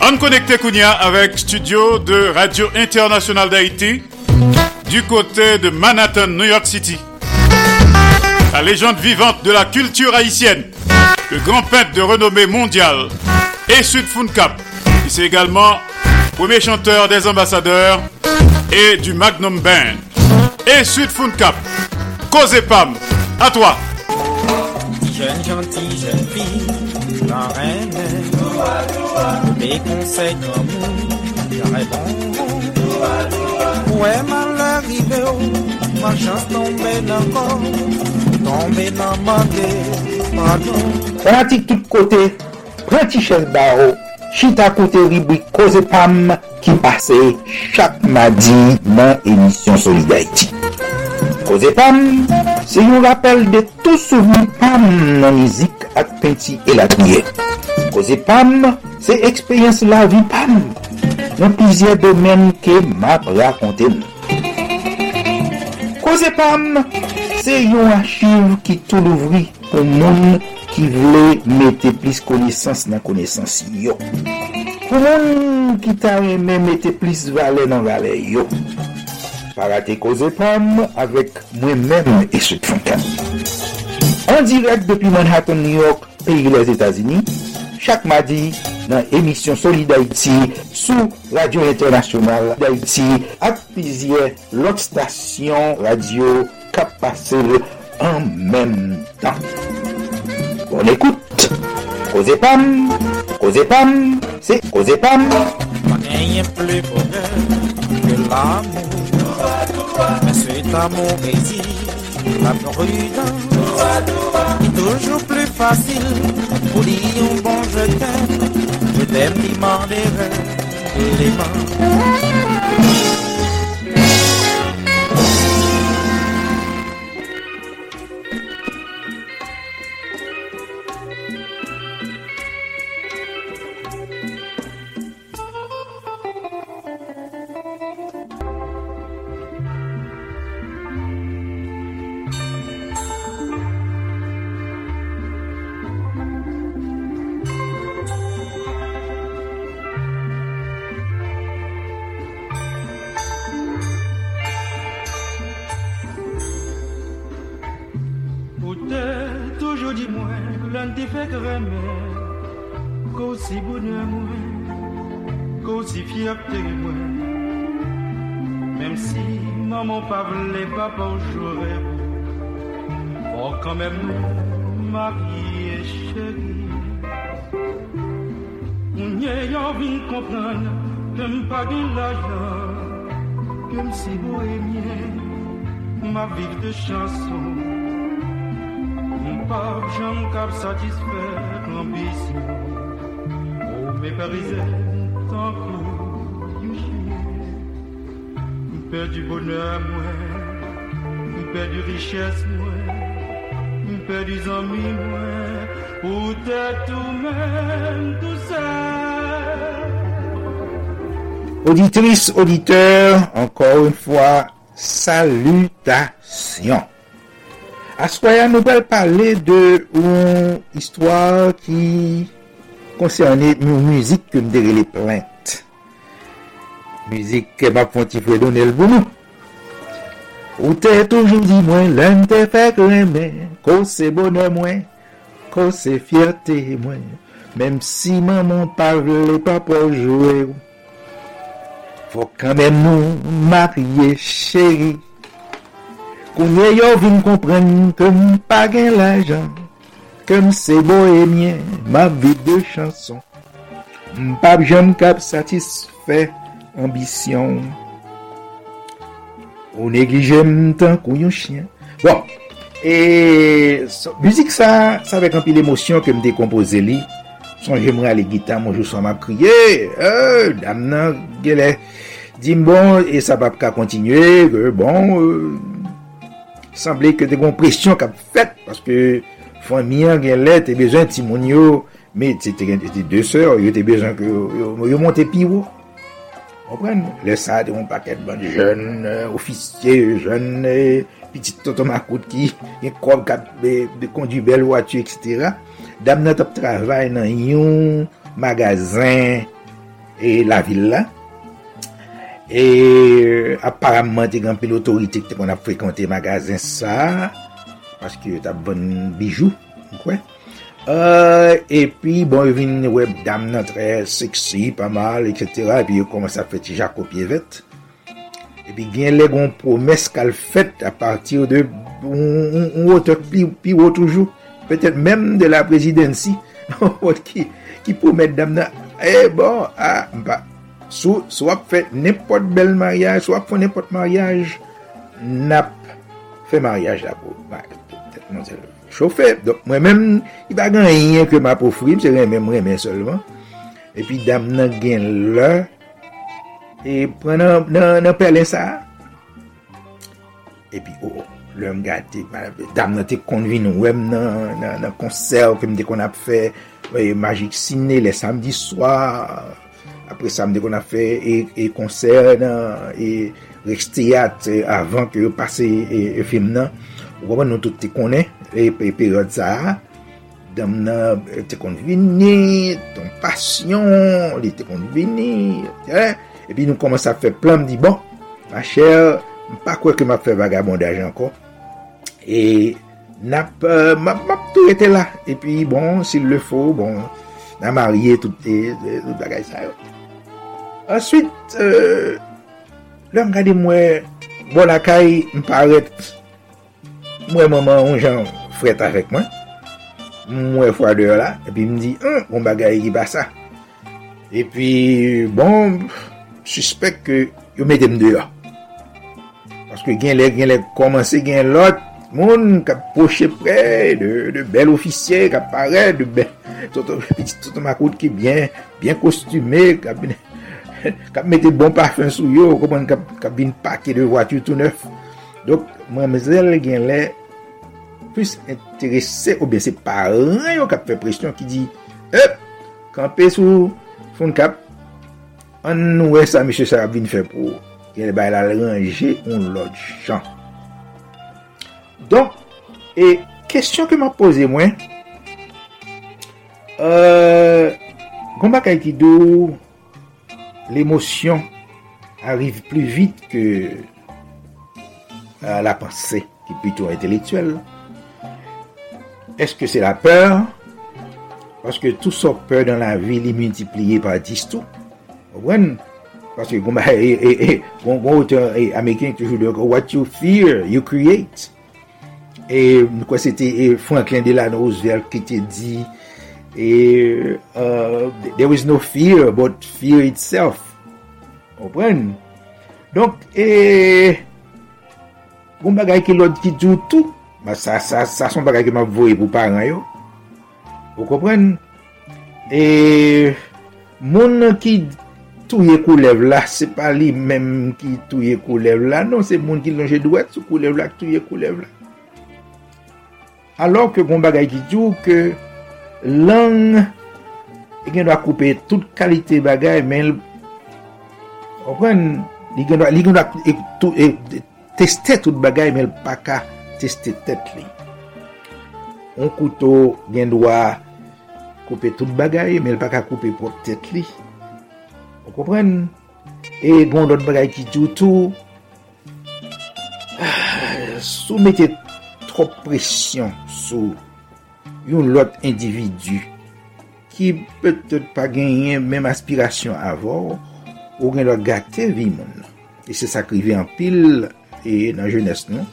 On connecté Kounia avec studio de Radio Internationale d'Haïti du côté de Manhattan, New York City. Légende vivante de la culture haïtienne, le grand peintre de renommée mondiale, et Sud Cap. C'est également premier chanteur des ambassadeurs et du Magnum Band. Et Sud Cap. Cause Pam, à toi. Jeune gentille, jeune fille, la reine, des conseils comme j'aurais bon. Ouais, mal arrivé, ma chance tombée encore, Pratik tout kote, prati ches baro, chita kote ribwi koze pam ki pase chak madi nan emisyon Solidarity. Koze pam, se yon rappel de tou souveni pam nan mizik ak penti elakouye. Koze pam, se ekspeyens la vi pam, nan plizye domen ke map rakonte mou. Koze pam, Se yon achiv ki tou louvri pou moun ki vle mette plis konesans nan konesans yo. Pou moun ki ta reme mette plis vale nan vale yo. Parate koze pam avek mwen men eswet fankan. An direk depi Manhattan, New York, peyi les Etasini, chak madi... dans l'émission Solid Haïti sous Radio Internationale d'Haïti avec plusieurs l'autre station radio passé en même temps. On écoute. Cause Pam, Cause Pam, c'est Cause Pam. Rien plus bonheur que l'amour. Mais cet amour la prudence. Toujours plus facile pour dire un bon je t'aime. them demanded her demand. On y a envie de comprendre que m'pas de l'argent, que m'si bohémien, ma vie de chanson. Mon pape, j'aime cap satisfaire l'ambition. Oh, méparisé, tant que you M'père du bonheur, moi. M'père du richesse, moi. M'père du amis, moi. Ou t'es tout même, tout seul. Auditrice, auditeur, encore une fois, salutation. Aswaya nou bel pale de ou histwa ki konserne mou mouzik koum dere le plente. Mouzik ke bak fonti fwe donel bonou. Ou te toujou di mwen, lèm te fek remen, kose bonè mwen, kose fiertè mwen, mèm si maman parle pa pou jwè ou. Fò kèmèm nou marye chéri Kounye yo vin kompren kèm pa gen l'ajan, Kèm se bohemien ma vi de chanson, Mpap jèm kap satisfè ambisyon, Ou neglije mtan kou yon chien. Bon, e, so, müzik sa, sa vek anpi l'emosyon ke m dekompoze li, son jemre ale gita, monjou son map kriye, e, euh, dam nan gele, Dim bon, e sa pap ka kontinye, ke bon, euh, semble ke te kon presyon kap fet, paske famiyan gen let, te bezon ti moun yo, me te gen te de seur, yo te bezan ke yo monte pi wou. Opren, Le sa te kon paket ban jen, e, ofisye jen, e, pitit totomakout ki, gen kob kap de kondi bel watu, etc. Dam nan tap travay nan yon magazin e la villa, E aparamman te gen pil otorite te kon ap frekante magazin sa Paske tap bon bijou Mkwen e, e pi bon yo vin web dam nan tre seksi pa mal etc E pi yo koman sa feti jakopye vet E pi gen le gon promes kal fet a partir de Un wote pi, pi wote toujou Petet menm de la prezidensi Un ki, ki pou met dam nan. E bon a mpa Sou, sou ap fè nèpot bel maryaj, sou ap fè nèpot maryaj, nap fè maryaj la pou. Chofè, mwen mèm, i bagan yon ke ma pou fri, mse remè mwen remè solman. E pi dam nan gen lè, e pren nan, nan, nan pelen sa. E pi, oh, lèm gati, dam nan te konvin wèm nan, nan konserv, pèm de kon ap fè, wè, magik sine, lè samdi swa, apre samde kon a fe e, e konser nan e rekstiyat e, avan ke yo pase e, e film nan. Wapan nou tout te konen e peryode sa dam nan te kon vini ton pasyon li te kon vini eh? e pi nou komanse a fe plan di bon ma chèr pa kwe ke ma fe vagabondaj anko. E nap euh, map tou ete la. E pi bon si le fo bon nan marye tout bagay sa yo. Answit, euh, lèm gade mwen bon lakay mparet mwen maman ou jan fret avèk mwen. Mwen fwa deyo la, epi mdi, an, mwen bon bagay ki ba sa. Epi, bon, suspek ke yo metem deyo. Paske gen lè, gen lè, komanse gen lot, moun kap poche pre, de, de bel ofisye, kap pare, de bel, soto makout ki bien, bien kostume, kap bine. kap mette bon parfum sou yo, kompon kap, kap vin pake de watu tout neuf. Dok, mwen mwamezel gen lè, plus interese ou bese paran yo kap fe presyon ki di, ep, euh, kampe sou foun kap, an nou wè sa mèche sa bin fe pou, gen lè bay la ranger on lòd chan. Donk, e, kestyon ke mwa pose mwen, eee, euh, Gomba Kaitidou l'emosyon arrive plu vit ke la panse ki pito intelektuel. Eske se la peur, paske tout so peur dan la vi li multipliye pa distou, wwen, paske gomba e, e, e, gomba e, Ameriken toujou de, what you fear, you create. E kwa se te Franklin Delano Roosevelt ki te di E, uh, there was no fear but fear itself. Opren? Donk, e, goun bagay ki lòd ki djoutou, ba sa, sa, sa son bagay ki ma vwoye pou paran yo. Ou kopren? E, moun ki touye kou lev la, se pa li menm ki touye kou lev la, non se moun ki lonje dwet sou kou lev la, touye kou lev la. Alors ke goun bagay ki djou ke, lang gen do a koupe tout kalite bagay men okwen li gen do a, gen do a e, tout, e, teste tout bagay men pa ka teste tet li. On koutou gen do a koupe tout bagay men pa ka koupe pou tet li. On kompren e gen do bagay ki joutou ah, soumete trop presyon sou yon lot individu ki petet pa genyen menm aspirasyon avor ou gen lot gate vi moun. E se sakrive an pil e nan jones nou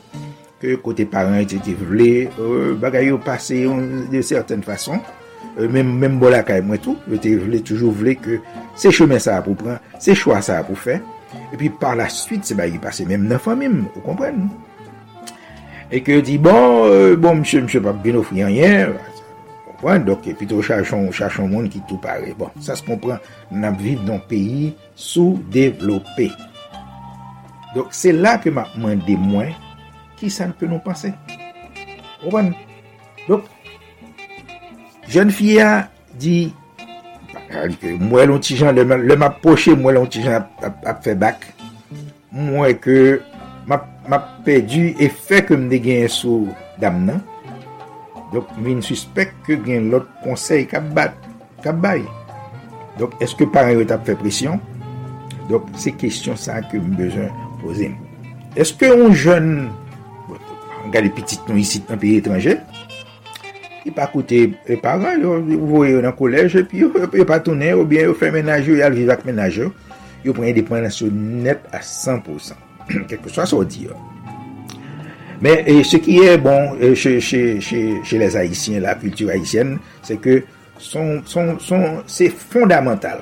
ke kote paran ete te vle euh, bagay yo pase yon de certaine fason euh, menm bola kay e mwen tou yo te vle toujou vle ke se chemen sa apou pran, se chwa sa apou fe e pi par la suite se bagay pase menm nan famim ou kompren nou. E ke di bon, euh, bon msè msè pap bin ofri anyen, kompran, doke pito chachon moun ki tou pare. Bon, sa se kompran, nan viv nan peyi sou-devlopè. Dok se la ke ma mande mwen, ki sa npe nou pase. Kompran? Dok, jen fia di, mwen lontijan, le map poche mwen lontijan ap fe bak, mwen ke ma perdi efè ke mde gen sou dam nan. Dok vin suspect ke gen lot konsey kap bat, kap bay. Dok eske paran yo tap fe presyon? Dok se kestyon sa ke mbejan pose. Eske yon jen, an gade pitit nou isi nan piye etranje, yon pa koute e paran, yo voye yo nan kolej, e yon pa tounen, ou bien yo fe menaj yo, yal vivak menaj yo, yon pren depenasyon net a 100%. quelque soit ça dire. Mais et ce qui est bon euh, chez, chez, chez, chez, les Haïtiens, la culture haïtienne, c'est que son, son, son, c'est fondamental.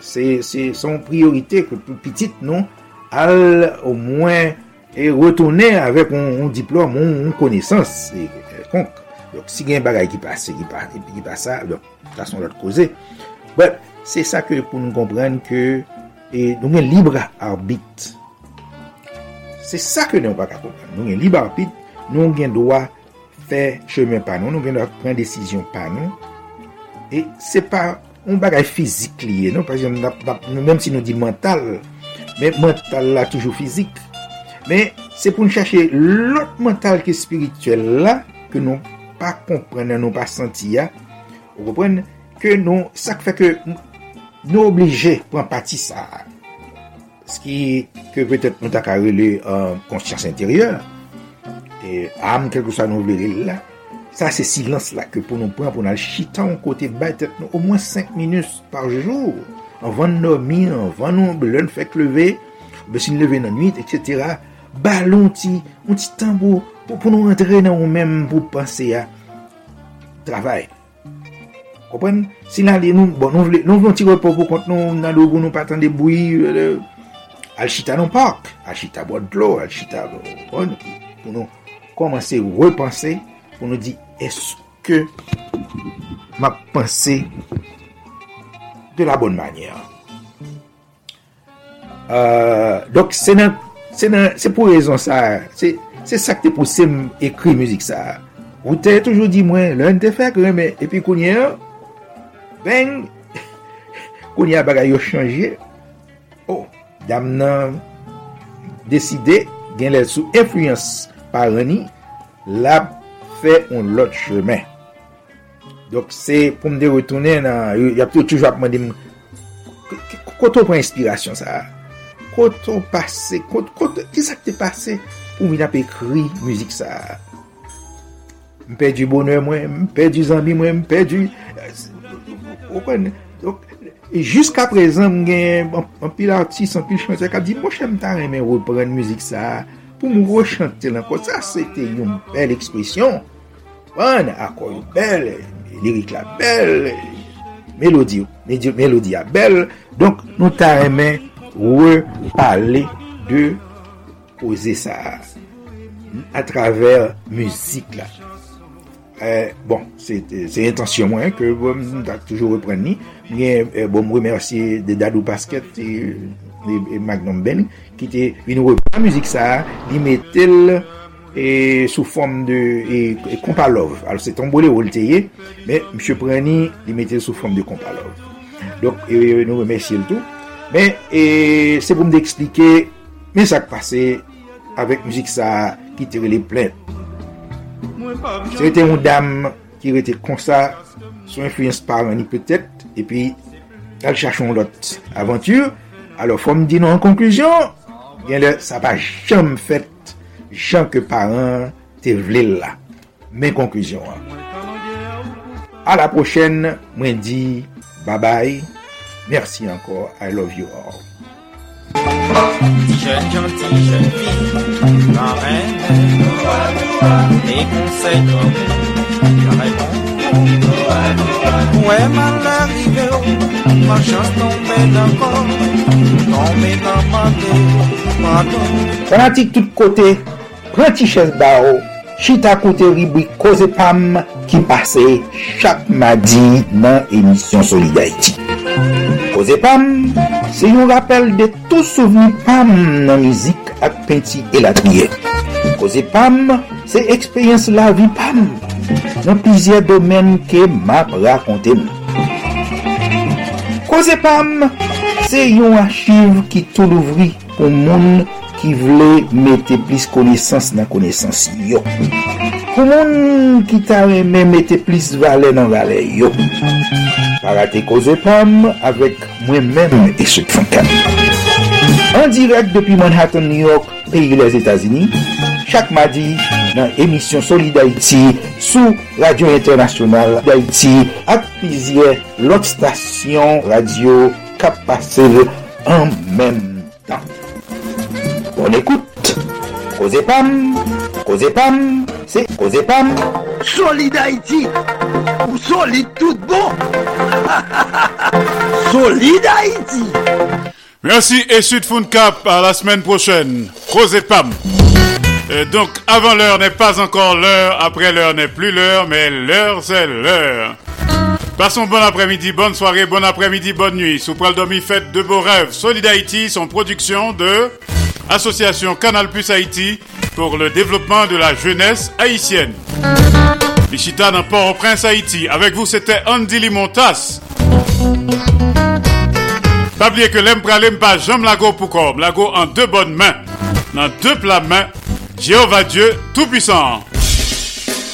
C'est son priorité que tout petit, non, al au moins et retourner avec un, un diplôme, une un connaissance quelconque. Donc, si il y a un bagage qui passe, qui passe, qui passe ça, donc, ça sont l'autre causé. Bref, c'est ça que pour nous comprendre que et, nous avons libre arbitre Se sa ke nou baka kompren. Nou gen liba apit, nou gen doa fè chemen pa nou, nou gen doa pren desisyon pa nou. E se pa, nou bagay fizik liye, nou pasyon, nou menm si nou di mental, men mental la toujou fizik. Men, se pou nou chache lot mental ki spirituel la, ke nou pa kompren, nou pa senti ya, ou repren, ke nou, sa ke fè ke nou oblije pou an pati sa a. ski ke petet nou tak a rele konsyans e am kelkou sa nou vleril la, sa se silans la ke pou nou pran pou nou al chita an kote batet nou au mwen 5 minus par jour, an van nou mi, an van nou belon fek leve, besin leve nan nuit, etc. Balon ti, un ti tambou, pou nou rentre nan ou men pou panse ya travay. Kopwen? Si nan li nou, bon nou vle, nou vle ti repoko kont nou nan do goun nou patan de boui, euh, al chita nan park, al chita bod lo, al chita bon, pou nou komanse repanse, pou nou di, eske ma panse de la bon manyer. Euh, dok, se nan, se nan, se pou rezon sa, se, se sakte pou se m ekri müzik sa. Ou te toujou di mwen, lè n te fèk, remè, epi kounye, beng, kounye bagay yo chanje, oh, dam nan deside gen lè sou influence parani, la fè on lot chemè. Dok se pou mde retounen nan, yap tou toujou ap mwen di, koto pou inspirasyon sa, koto pase, koto, koto, ki sa ki te pase pou mwen ap ekri müzik sa. Mpe di bonè mwen, mpe di zambi mwen, mpe di... Okwen, E jiska prezen mwen gen an pil artist, an pil chante, kap di mwen chanm tan remen repren müzik sa pou mwen rechante lanko. Sa se te yon bel ekspresyon. Wan akor yon bel, lirik la bel, melodi, melodi a bel. Donk nou tan remen repale de pose sa a traver müzik la. Euh, bon, se intansyon mwen ke mwen bon, tak toujou repren ni. Bien, eh, bon mwen remersi de Dadou Basket e Magnum Ben ki te vin wè pa müzik sa li metel sou form de kompalov al se tombole ou lteye men msye preni li metel sou form de kompalov donc eh, eh, nou remersi l tou men se pou mde eksplike men sak pase avèk müzik sa ki te rele plen se rete yon dam ki rete konsa sou influence par mani petet E pi al chachon lot aventur Alo fom di nou an konklusyon Gen le sa pa jom fet Jom ke paran te vle la Men konklusyon A la prochaine, mwen di bye bye. Merci encore. I love you all. Mwen mal arrive ou, ma chans tombe nan kon, tombe nan mante, mante. Prati tout kote, prati ches ba ou, chita kote ribwi koze pam ki pase chak madi nan emisyon Solidarity. Koze pam, se yon rappel de tou souveni pam nan mizik ak penti elatriye. Koze pam, se ekspeyens la vi pam. nan plizye domen ke map rakonte nou. Koze pam, se yon achiv ki tou louvri pou moun ki vle mette plis konesans nan konesans yo. Pou moun ki ta reme mette plis vale nan vale yo. Parate koze pam avek mwen men esek fankan. An direk depi Manhattan, New York, peyi les Etats-Unis, chak madi nan emisyon Solid Haïti sou Radio Internationale d'Haïti ak pizye lot stasyon radio kap pase en menm tan. Bon écoute, Koze Pam, Koze Pam, c'est Koze Pam. Solid Haïti, ou solide tout bon. Solid Haïti. Merci et Sud Cap à la semaine prochaine. Et Pam. Et donc, avant l'heure n'est pas encore l'heure, après l'heure n'est plus l'heure, mais l'heure c'est l'heure. Passons bon après-midi, bonne soirée, bon après-midi, bonne nuit. Sous Domi, fête de beaux rêves. Solid Haïti, son production de Association Canal Plus Haïti pour le développement de la jeunesse haïtienne. Michita dans Port-au-Prince, Haïti. Avec vous, c'était Andy Limontas. Pas oublier que l'aime l'aime pas j'aime lago pour comme. Lago en deux bonnes mains. Dans deux plats mains. Jéhovah Dieu Tout-Puissant.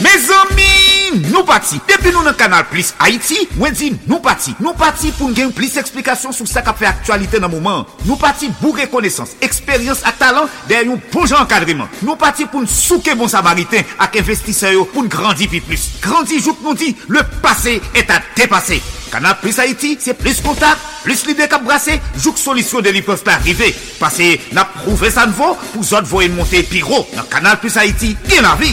Mes amis, di nou pati. Depi nou nan kanal Plus Haiti, mwen di nou pati. Nou pati pou gen plis eksplikasyon sou sa ka fe aktualite nan mouman. Nou pati pou rekonesans, eksperyans ak talan der yon bon jan kadriman. Nou pati pou souke bon samariten ak investiseyo pou grandi pi plus. Grandi jouk nou di, le pase et a depase. Kanal Plus Haiti, se plis kontak, plis lide kap brase, jouk solisyon de li pof pa arrive. Pase na prouve sanvo pou zot voyen monte pi ro. Nan Kanal Plus Haiti, gen la vi.